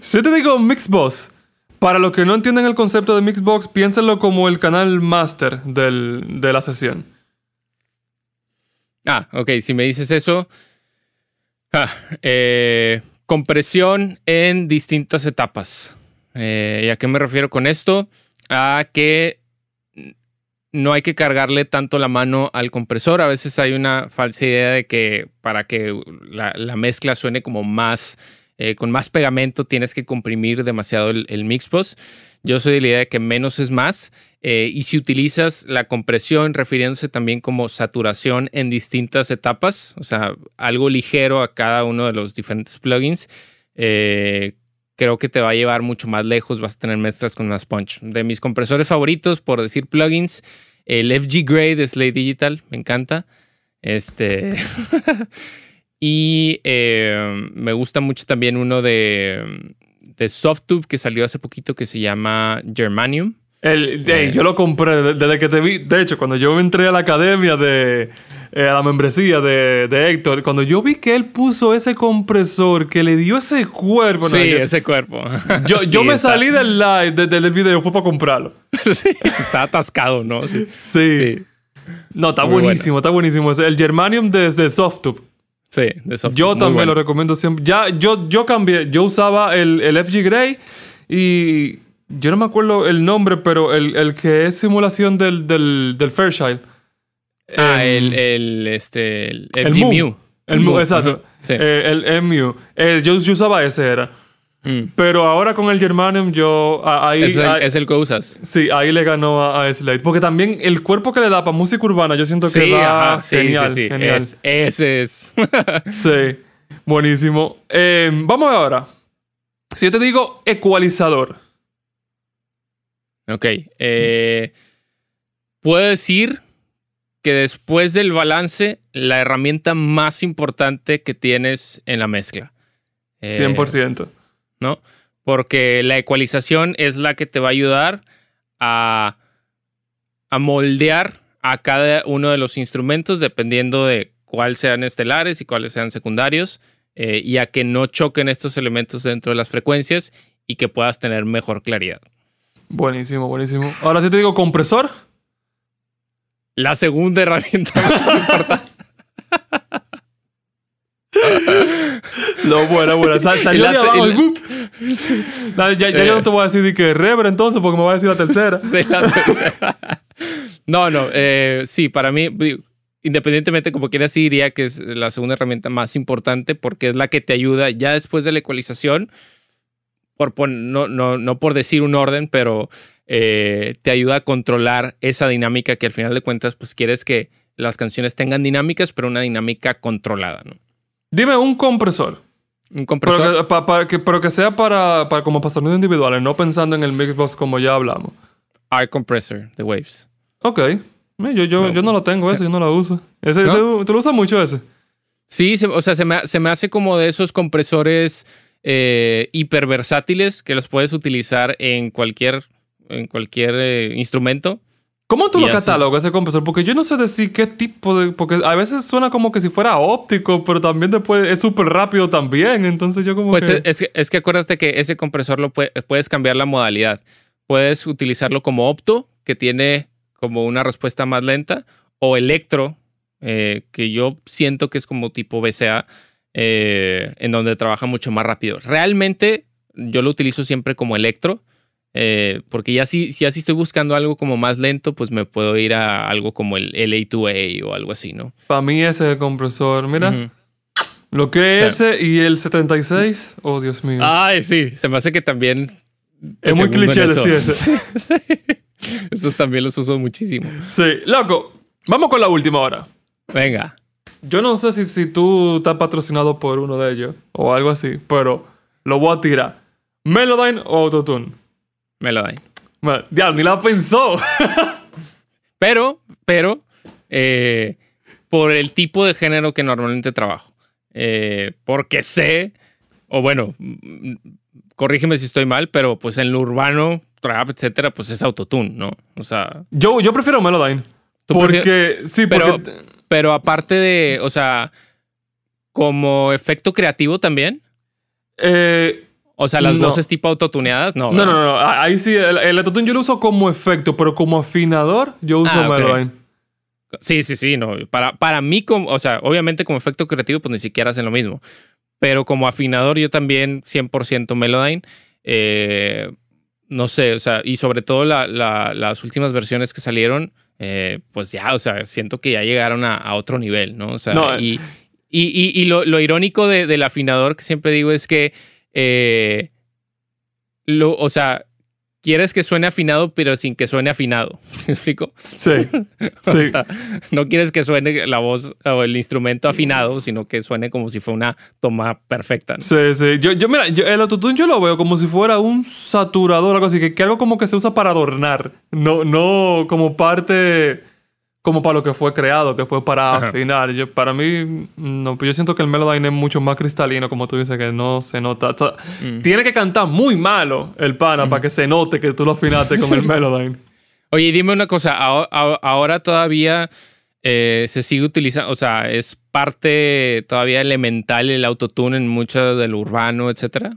Si te digo Mixbox, para los que no entienden el concepto de Mixbox, piénsenlo como el canal master de la sesión. Ah, ok, si me dices eso. Eh, compresión en distintas etapas. Eh, ¿Y a qué me refiero con esto? A que no hay que cargarle tanto la mano al compresor. A veces hay una falsa idea de que para que la, mezcla suene como más, eh, con más pegamento, tienes que comprimir demasiado el, el mixbox. Yo soy de la idea de que menos es más. Eh, y si utilizas la compresión, refiriéndose también como saturación en distintas etapas, o sea, algo ligero a cada uno de los diferentes plugins, eh, creo que te va a llevar mucho más lejos, vas a tener mezclas con más punch. De mis compresores favoritos, por decir plugins, el FG Gray de Slate Digital, me encanta. Este. y eh, me gusta mucho también uno de, de Softtube que salió hace poquito que se llama Germanium. El, eh. yo lo compré desde que te vi. De hecho, cuando yo entré a la academia de eh, a la membresía de, de, Héctor, cuando yo vi que él puso ese compresor que le dio ese cuerpo. Sí, ese cuerpo. Yo, yo me salí del live, del video, fue para comprarlo. sí, está atascado, ¿no? Sí. sí. No, está buenísimo, está buenísimo. El Germanium desde Softtube. Sí, de Softtube. Yo también lo recomiendo siempre. Ya, yo, yo cambié. Yo usaba el, el FG Gray y yo no me acuerdo el nombre, pero el, el que es simulación del, del, del Fairchild. Ah, el, el, este, el, el MU. El MU, exacto. Sí. Eh, el MU. Eh, yo, yo, usaba ese, era. Mm. Pero ahora con el Germanium yo... ahí, es, el, es el que usas. Sí, ahí le ganó a, a, Slade. Porque también el cuerpo que le da para música urbana yo siento que sí, sí, genial. Sí, sí. genial. Es, ese es. sí, buenísimo. Eh, vamos ahora. Si yo te digo ecualizador. Ok. Eh, Puedo decir que después del balance, la herramienta más importante que tienes en la mezcla. Eh, 100%. ¿No? Porque la ecualización es la que te va a ayudar a, a moldear a cada uno de los instrumentos dependiendo de cuáles sean estelares y cuáles sean secundarios eh, y a que no choquen estos elementos dentro de las frecuencias y que puedas tener mejor claridad. Buenísimo, buenísimo. Ahora sí te digo compresor. La segunda herramienta más importante. Lo bueno, bueno. Sal, salió de abajo. No, ya, ya eh. yo no te voy a decir que rever entonces, porque me voy a decir la tercera. sí, la tercera. no, no. Eh, sí, para mí, independientemente como quieras, sí diría que es la segunda herramienta más importante porque es la que te ayuda ya después de la ecualización. Por, por no, no, no por decir un orden, pero eh, te ayuda a controlar esa dinámica que al final de cuentas, pues quieres que las canciones tengan dinámicas, pero una dinámica controlada, ¿no? Dime un compresor. Un compresor. Pero que, pa, pa, que, pero que sea para, para como para sonidos individuales, no pensando en el mixbox como ya hablamos. R Compressor de Waves. Ok. Yo, yo, no, yo no lo tengo ese, yo no lo uso. Ese, ¿No? ese, ¿Tú lo usas mucho ese? Sí, se, o sea, se me, se me hace como de esos compresores eh, hiperversátiles que los puedes utilizar en cualquier en cualquier eh, instrumento. ¿Cómo tú lo catalogas ese compresor? Porque yo no sé decir qué tipo de... Porque a veces suena como que si fuera óptico, pero también después es súper rápido también. Entonces yo como pues que... Es, es que acuérdate que ese compresor lo puede, puedes cambiar la modalidad. Puedes utilizarlo como opto, que tiene como una respuesta más lenta, o electro, eh, que yo siento que es como tipo BCA, eh, en donde trabaja mucho más rápido. Realmente yo lo utilizo siempre como electro eh, porque ya si, ya si estoy buscando algo como más lento, pues me puedo ir a algo como el A2A o algo así, ¿no? Para mí ese es el compresor, mira. Uh -huh. Lo que es ese y el 76, oh Dios mío. Ay, sí, se me hace que también... Es muy cliché decir ese. sí. Esos también los uso muchísimo. Sí, loco. Vamos con la última hora. Venga. Yo no sé si, si tú estás patrocinado por uno de ellos o algo así, pero lo voy a tirar. Melodyne o Autotune. Melodyne. Bueno, ni la pensó. pero, pero, eh, por el tipo de género que normalmente trabajo. Eh, porque sé, o bueno, corrígeme si estoy mal, pero pues en lo urbano, trap, etcétera, pues es autotune, ¿no? O sea. Yo, yo prefiero Melodyne. Porque, sí, pero, porque... pero aparte de, o sea, como efecto creativo también. Eh, o sea, las No. voces tipo autotuneadas, no. No, no, no, no. Ahí sí, el, el autotune yo lo uso como efecto, pero como afinador, yo uso Ah, ok. Melodyne. Sí, sí, sí, no. Para, para mí, como, o sea, obviamente como efecto creativo, pues ni siquiera hacen lo mismo. Pero como afinador, yo también 100% Melodyne. Eh, no sé, o sea, y sobre todo la- la- las últimas versiones que salieron, eh, pues ya, o sea, siento que ya llegaron a, a otro nivel, ¿no? O sea, No, y, y, y- y lo, lo irónico de- del afinador que siempre digo es que, eh, lo, o sea, quieres que suene afinado, pero sin que suene afinado. ¿Me explico? Sí. sí. no quieres que suene la voz o el instrumento afinado, sino que suene como si fuera una toma perfecta. Sí, sí. Yo, yo mira, el autotune yo lo veo como si fuera un saturador, algo así, que, que algo como que se usa para adornar, no, no como parte como para lo que fue creado, que fue para afinar. Yo, para mí, no, pues yo siento que el Melodyne es mucho más cristalino, como tú dices, que no se nota. Mm. Tiene que cantar muy malo el pana para que se note que tú lo afinaste con el Melodyne. Oye, dime una cosa, ahora, todavía eh, se sigue utilizando, o sea, es parte todavía elemental el autotune en mucho del urbano, etcétera.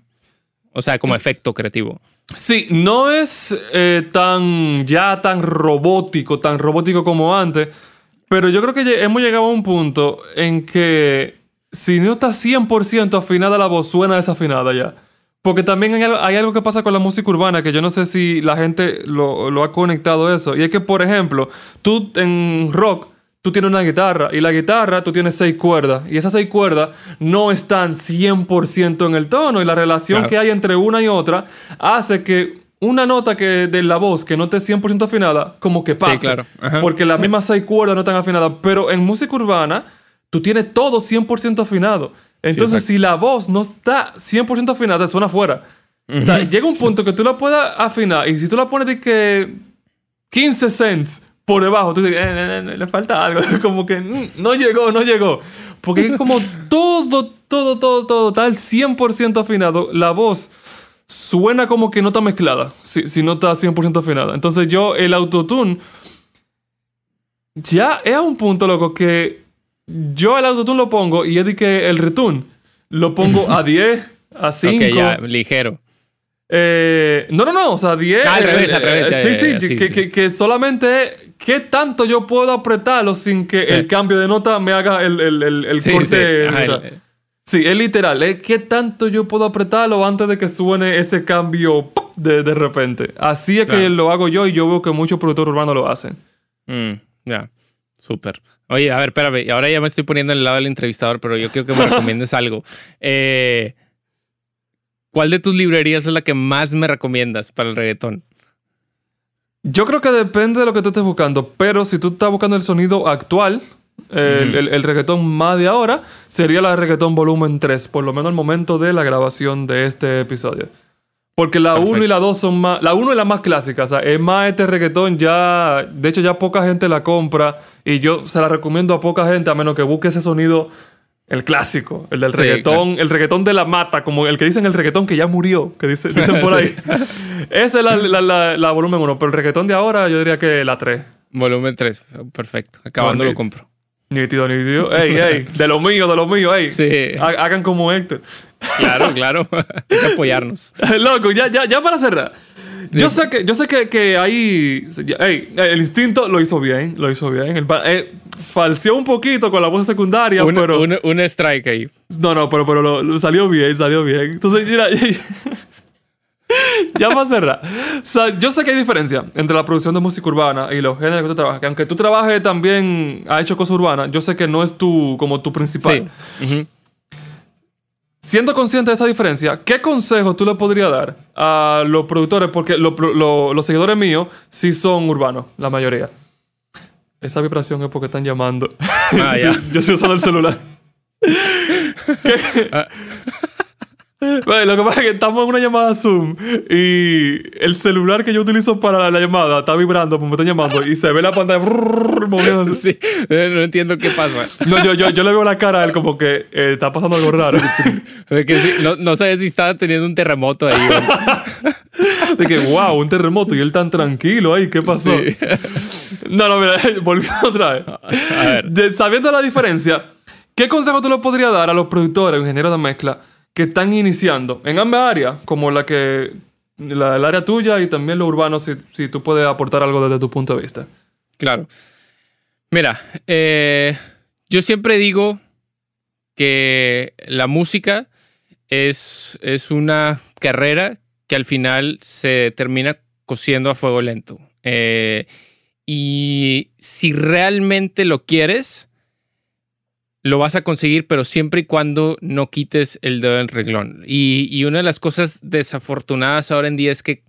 O sea, como efecto creativo. Sí, no es eh, tan ya tan robótico, tan robótico como antes, pero yo creo que hemos llegado a un punto en que si no está 100% afinada la voz, suena desafinada ya. Porque también hay, algo que pasa con la música urbana que yo no sé si la gente lo, lo ha conectado eso. Y es que, por ejemplo, tú en rock tú tienes una guitarra y la guitarra tú tienes seis cuerdas y esas seis cuerdas no están 100% en el tono y la relación que hay entre una y otra hace que una nota que de la voz que no esté 100% afinada como que pase. claro. Porque las mismas seis cuerdas no están afinadas, pero en música urbana tú tienes todo 100% afinado. Entonces si la voz no está 100% afinada, suena fuera. O sea, llega un punto que tú la puedas afinar y si tú la pones de que 15 cents por debajo, tú dices, eh, eh, eh, le falta algo, como que mm, no llegó, no llegó. Porque es como todo, todo, todo, todo, tal 100% afinado. La voz suena como que no está mezclada, si, si no está 100% afinada. Entonces yo, el autotune, ya es a un punto, loco, que yo el autotune lo pongo y es de que el retune lo pongo a 10, a 5. Ok, ya, ligero. Eh, no, no, no, o sea, 10. Ah, al revés, al revés. sí, sí, que, que, solamente qué tanto yo puedo apretarlo sin que el cambio de nota me haga el, el, el, corte. Sí. es literal, ¿eh? qué tanto yo puedo apretarlo antes de que suene ese cambio de, de repente. Así es que lo hago yo y yo veo que muchos productores urbanos lo hacen. Mm, ya, súper. Oye, a ver, espérame, ahora ya me estoy poniendo en el lado del entrevistador, pero yo quiero que me recomiendes algo. Eh. ¿Cuál de tus librerías es la que más me recomiendas para el reggaetón? Yo creo que depende de lo que tú estés buscando, pero si tú estás buscando el sonido actual, el, reggaetón más de ahora, sería la reggaetón volumen 3, por lo menos al momento de la grabación de este episodio. Porque la 1 y la 2 son más. La 1 es la más clásica, o sea, es más este reggaetón ya. De hecho, ya poca gente la compra y yo se la recomiendo a poca gente, a menos que busque ese sonido el clásico, el del reggaetón, el reggaetón de la mata, como el que dicen el reggaetón que ya murió, que dicen, por ahí. Esa es la, volumen 1, pero el reggaetón de ahora yo diría que la 3. Volumen 3, perfecto. Acabando lo compro. Nítido, nítido. Ey, ey, de lo mío, de lo mío, ey. Sí. Hagan como Héctor. Claro, claro. Hay que apoyarnos. Loco, ya, ya, ya para cerrar. Yo sé que, yo sé que, que ahí. el instinto lo hizo bien, lo hizo bien. El, eh, falseó un poquito con la voz secundaria, pero. Un, un, strike ahí. No, no, pero, pero lo, salió bien, salió bien. Entonces, mira. ya para cerrar. O sea, yo sé que hay diferencia entre la producción de música urbana y los géneros que tú trabajas. Que aunque tú trabajes también, ha hecho cosas urbanas, yo sé que no es tu, como tu principal. Sí. Siendo consciente de esa diferencia, ¿qué consejo tú le podrías dar a los productores? Porque los seguidores míos sí son urbanos, la mayoría. Esa vibración es porque están llamando. Ah, yo, yo, estoy usando el celular. ¿Qué? Ah. Lo que pasa es que estamos en una llamada Zoom y el celular que yo utilizo para la llamada está vibrando, pues me están llamando y se ve la pantalla moviéndose. Sí, no entiendo qué pasa. No, yo, yo, yo le veo la cara a él como que eh, está pasando algo raro. no, no sabes si estaba teniendo un terremoto ahí. De que, wow, un terremoto y él tan tranquilo ahí, ¿qué pasó? No, no, mira, volviendo otra vez. A ver. sabiendo la diferencia, ¿qué consejo tú le podrías dar a los productores, ingenieros de mezcla? Que están iniciando en ambas áreas, como la que la, el área tuya y también lo urbano, si, si, tú puedes aportar algo desde tu punto de vista. Claro. Mira, eh, yo siempre digo que la música es, es una carrera que al final se termina cosiendo a fuego lento. Eh, y si realmente lo quieres, lo vas a conseguir, pero siempre y cuando no quites el dedo del reglón. Y, una de las cosas desafortunadas ahora en día es que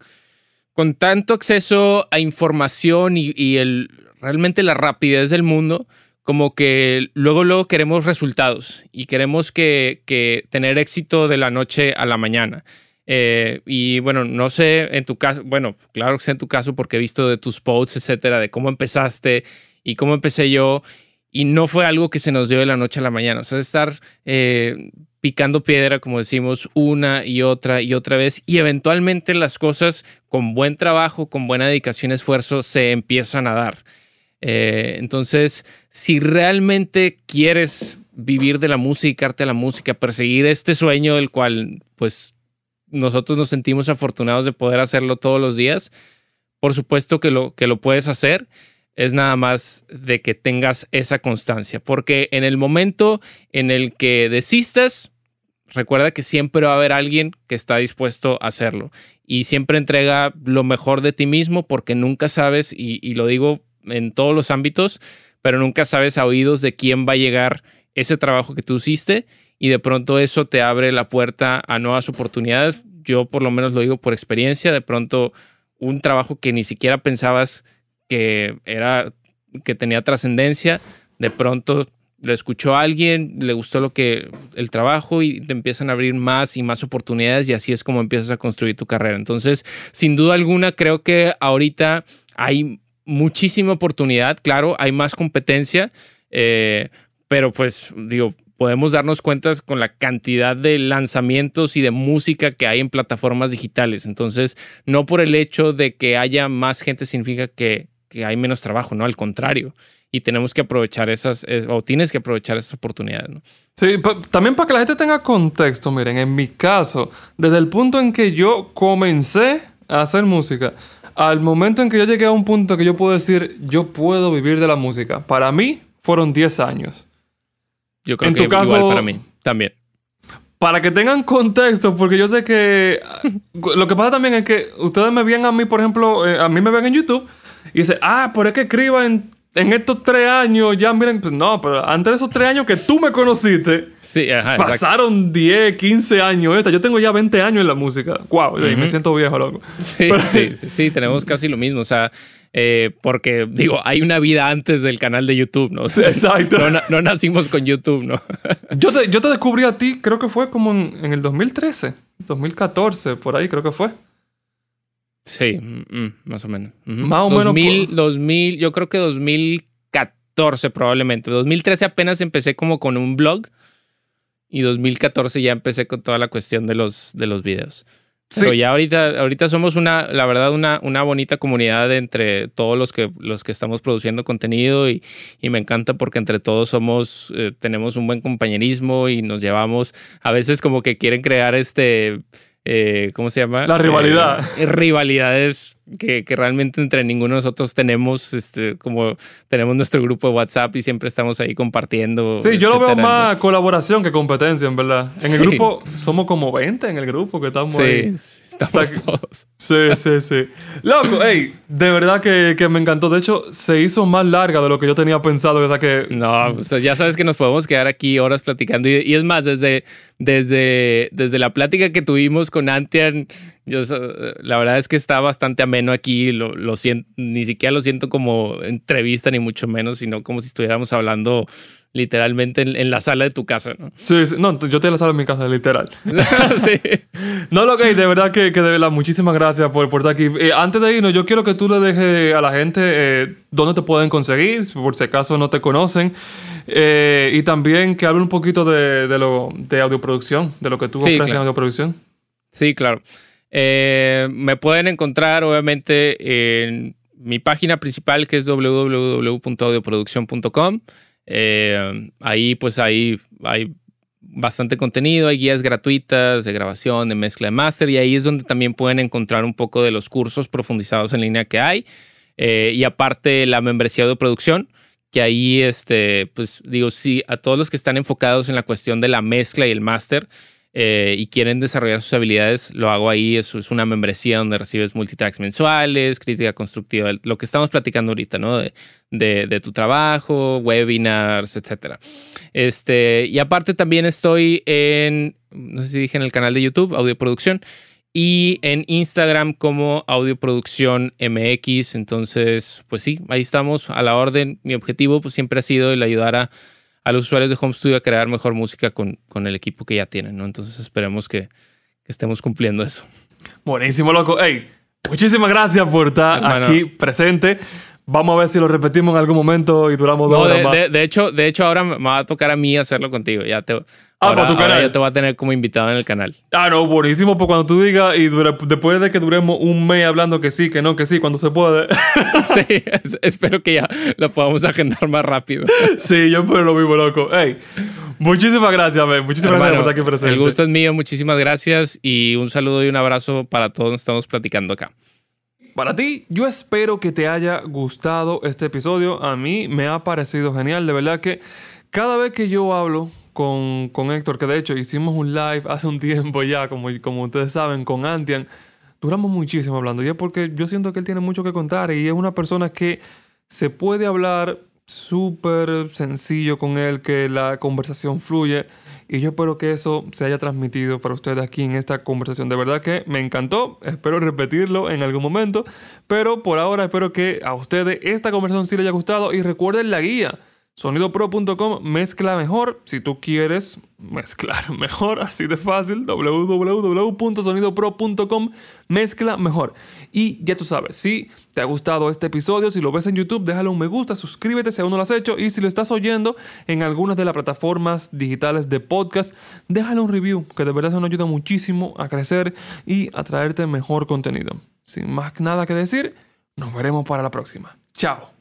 con tanto acceso a información y, el, realmente la rapidez del mundo, como que luego, luego queremos resultados y queremos que, que tener éxito de la noche a la mañana. Eh, y bueno, no sé en tu caso, bueno, claro que sé en tu caso porque he visto de tus posts, etcétera, de cómo empezaste y cómo empecé yo. Y no fue algo que se nos dio de la noche a la mañana. O sea, estar eh, picando piedra, como decimos, una y otra y otra vez. Y eventualmente las cosas con buen trabajo, con buena dedicación esfuerzo, se empiezan a dar. Eh, entonces, si realmente quieres vivir de la música, arte de la música, perseguir este sueño del cual, pues, nosotros nos sentimos afortunados de poder hacerlo todos los días, por supuesto que lo, que lo puedes hacer. Es nada más de que tengas esa constancia, porque en el momento en el que desistas, recuerda que siempre va a haber alguien que está dispuesto a hacerlo y siempre entrega lo mejor de ti mismo porque nunca sabes, y, lo digo en todos los ámbitos, pero nunca sabes a oídos de quién va a llegar ese trabajo que tú hiciste y de pronto eso te abre la puerta a nuevas oportunidades. Yo por lo menos lo digo por experiencia, de pronto un trabajo que ni siquiera pensabas que era que tenía trascendencia, de pronto le escuchó a alguien, le gustó lo que el trabajo y te empiezan a abrir más y más oportunidades y así es como empiezas a construir tu carrera. Entonces, sin duda alguna, creo que ahorita hay muchísima oportunidad, claro, hay más competencia, eh, pero pues digo, podemos darnos cuenta con la cantidad de lanzamientos y de música que hay en plataformas digitales. Entonces, no por el hecho de que haya más gente significa que, hay menos trabajo, no, al contrario. Y tenemos que aprovechar esas, o tienes que aprovechar esas oportunidades. ¿no? Sí, también para que la gente tenga contexto, miren, en mi caso, desde el punto en que yo comencé a hacer música, al momento en que yo llegué a un punto que yo puedo decir, yo puedo vivir de la música, para mí fueron 10 años. Yo creo en que tu caso, igual para mí también. Para que tengan contexto, porque yo sé que lo que pasa también es que ustedes me ven a mí, por ejemplo, eh, a mí me ven en YouTube y dicen, ah, por es que escriba en, estos tres años, ya miren, pues no, pero antes de esos tres años que tú me conociste, sí, ajá, pasaron 10, 15 años. Esta. Yo tengo ya 20 años en la música. Wow, me siento viejo, loco. Sí, sí, sí, sí, tenemos casi lo mismo. O sea, eh, porque digo, hay una vida antes del canal de YouTube, ¿no? Exacto. No, nacimos con YouTube, ¿no? yo, te, yo te descubrí a ti, creo que fue como en, el 2013, 2014, por ahí creo que fue. Sí, mm, mm, más o menos. Más o menos. 2000, yo creo que 2014 probablemente. 2013 apenas empecé como con un blog y 2014 ya empecé con toda la cuestión de los, de los videos. Pero ya ahorita, ahorita somos una, la verdad, una, una bonita comunidad entre todos los que, los que estamos produciendo contenido y, y me encanta porque entre todos somos, eh, tenemos un buen compañerismo y nos llevamos, a veces como que quieren crear este, eh, ¿cómo se llama? La rivalidad. Eh, rivalidades que, realmente entre ninguno de nosotros tenemos, este, como tenemos nuestro grupo de WhatsApp y siempre estamos ahí compartiendo. Sí, yo lo veo más colaboración que competencia, en verdad. En el grupo somos como 20 en el grupo que estamos sí, ahí. estamos todos. Sí, sí, sí. Loco, hey, de verdad que, que, me encantó. De hecho, se hizo más larga de lo que yo tenía pensado. O sea que... No, ya sabes que nos podemos quedar aquí horas platicando. Y, y es más, desde, desde, desde la plática que tuvimos con Antian, yo, la verdad es que está bastante ameno aquí. Lo, lo siento, ni siquiera lo siento como entrevista, ni mucho menos, sino como si estuviéramos hablando literalmente en, la sala de tu casa, ¿no? Sí, sí, no, yo estoy en la sala de mi casa, literal. sí. No, lo que de verdad que, que de verdad, muchísimas gracias por, por estar aquí. Eh, antes de irnos, yo quiero que tú le dejes a la gente eh, dónde te pueden conseguir, por si acaso no te conocen. Eh, y también que hable un poquito de, de, lo, de audioproducción, de lo que tú ofreces en audioproducción. Sí, claro. Me pueden encontrar, obviamente, en mi página principal, que es www.audioproducción.com. Eh, ahí pues hay, hay bastante contenido, hay guías gratuitas de grabación, de mezcla de máster y ahí es donde también pueden encontrar un poco de los cursos profundizados en línea que hay. Eh, y aparte la membresía de producción, que ahí, este, pues digo, sí, a todos los que están enfocados en la cuestión de la mezcla y el máster, eh, y quieren desarrollar sus habilidades, lo hago ahí. Eso es una membresía donde recibes multitracks mensuales, crítica constructiva, lo que estamos platicando ahorita, ¿no? De, tu trabajo, webinars, etcétera. Este, y aparte también estoy en, no sé si dije en el canal de YouTube, Audioproducción. y en Instagram como Audioproducción MX. Entonces, pues sí, ahí estamos a la orden. Mi objetivo pues siempre ha sido el ayudar a, los usuarios de Home Studio a crear mejor música con, con el equipo que ya tienen, ¿no? Entonces esperemos que, estemos cumpliendo eso. Buenísimo, loco. Hey, muchísimas gracias por estar aquí presente. Vamos a ver si lo repetimos en algún momento y duramos dos horas de, más. De, hecho, de hecho, ahora me va a tocar a mí hacerlo contigo. Ya te, Ah, para tu canal. ya te voy a tener como invitado en el canal. Ah, no, buenísimo. Pues cuando tú digas y después de que duremos un mes hablando que sí, que no, que sí, cuando se puede. sí, espero que ya lo podamos agendar más rápido. sí, yo espero lo mismo, loco. Hey, muchísimas gracias, man. Muchísimas gracias por estar aquí presente. El gusto es mío. Muchísimas gracias y un saludo y un abrazo para todos estamos platicando acá. Para ti, yo espero que te haya gustado este episodio. A mí me ha parecido genial. De verdad que cada vez que yo hablo con, con, Héctor, que de hecho hicimos un live hace un tiempo ya, como, como ustedes saben, con Antian. Duramos muchísimo hablando y es porque yo siento que él tiene mucho que contar y es una persona que se puede hablar súper sencillo con él, que la conversación fluye y yo espero que eso se haya transmitido para ustedes aquí en esta conversación. De verdad que me encantó, espero repetirlo en algún momento, pero por ahora espero que a ustedes esta conversación sí les haya gustado y recuerden la guía Sonidopro.com mezcla mejor. Si tú quieres mezclar mejor, así de fácil, www.sonidopro.com mezcla mejor. Y ya tú sabes, si te ha gustado este episodio, si lo ves en YouTube, déjale un me gusta, suscríbete si aún no lo has hecho. Y si lo estás oyendo en algunas de las plataformas digitales de podcast, déjale un review, que de verdad eso nos ayuda muchísimo a crecer y a traerte mejor contenido. Sin más nada que decir, nos veremos para la próxima. Chao.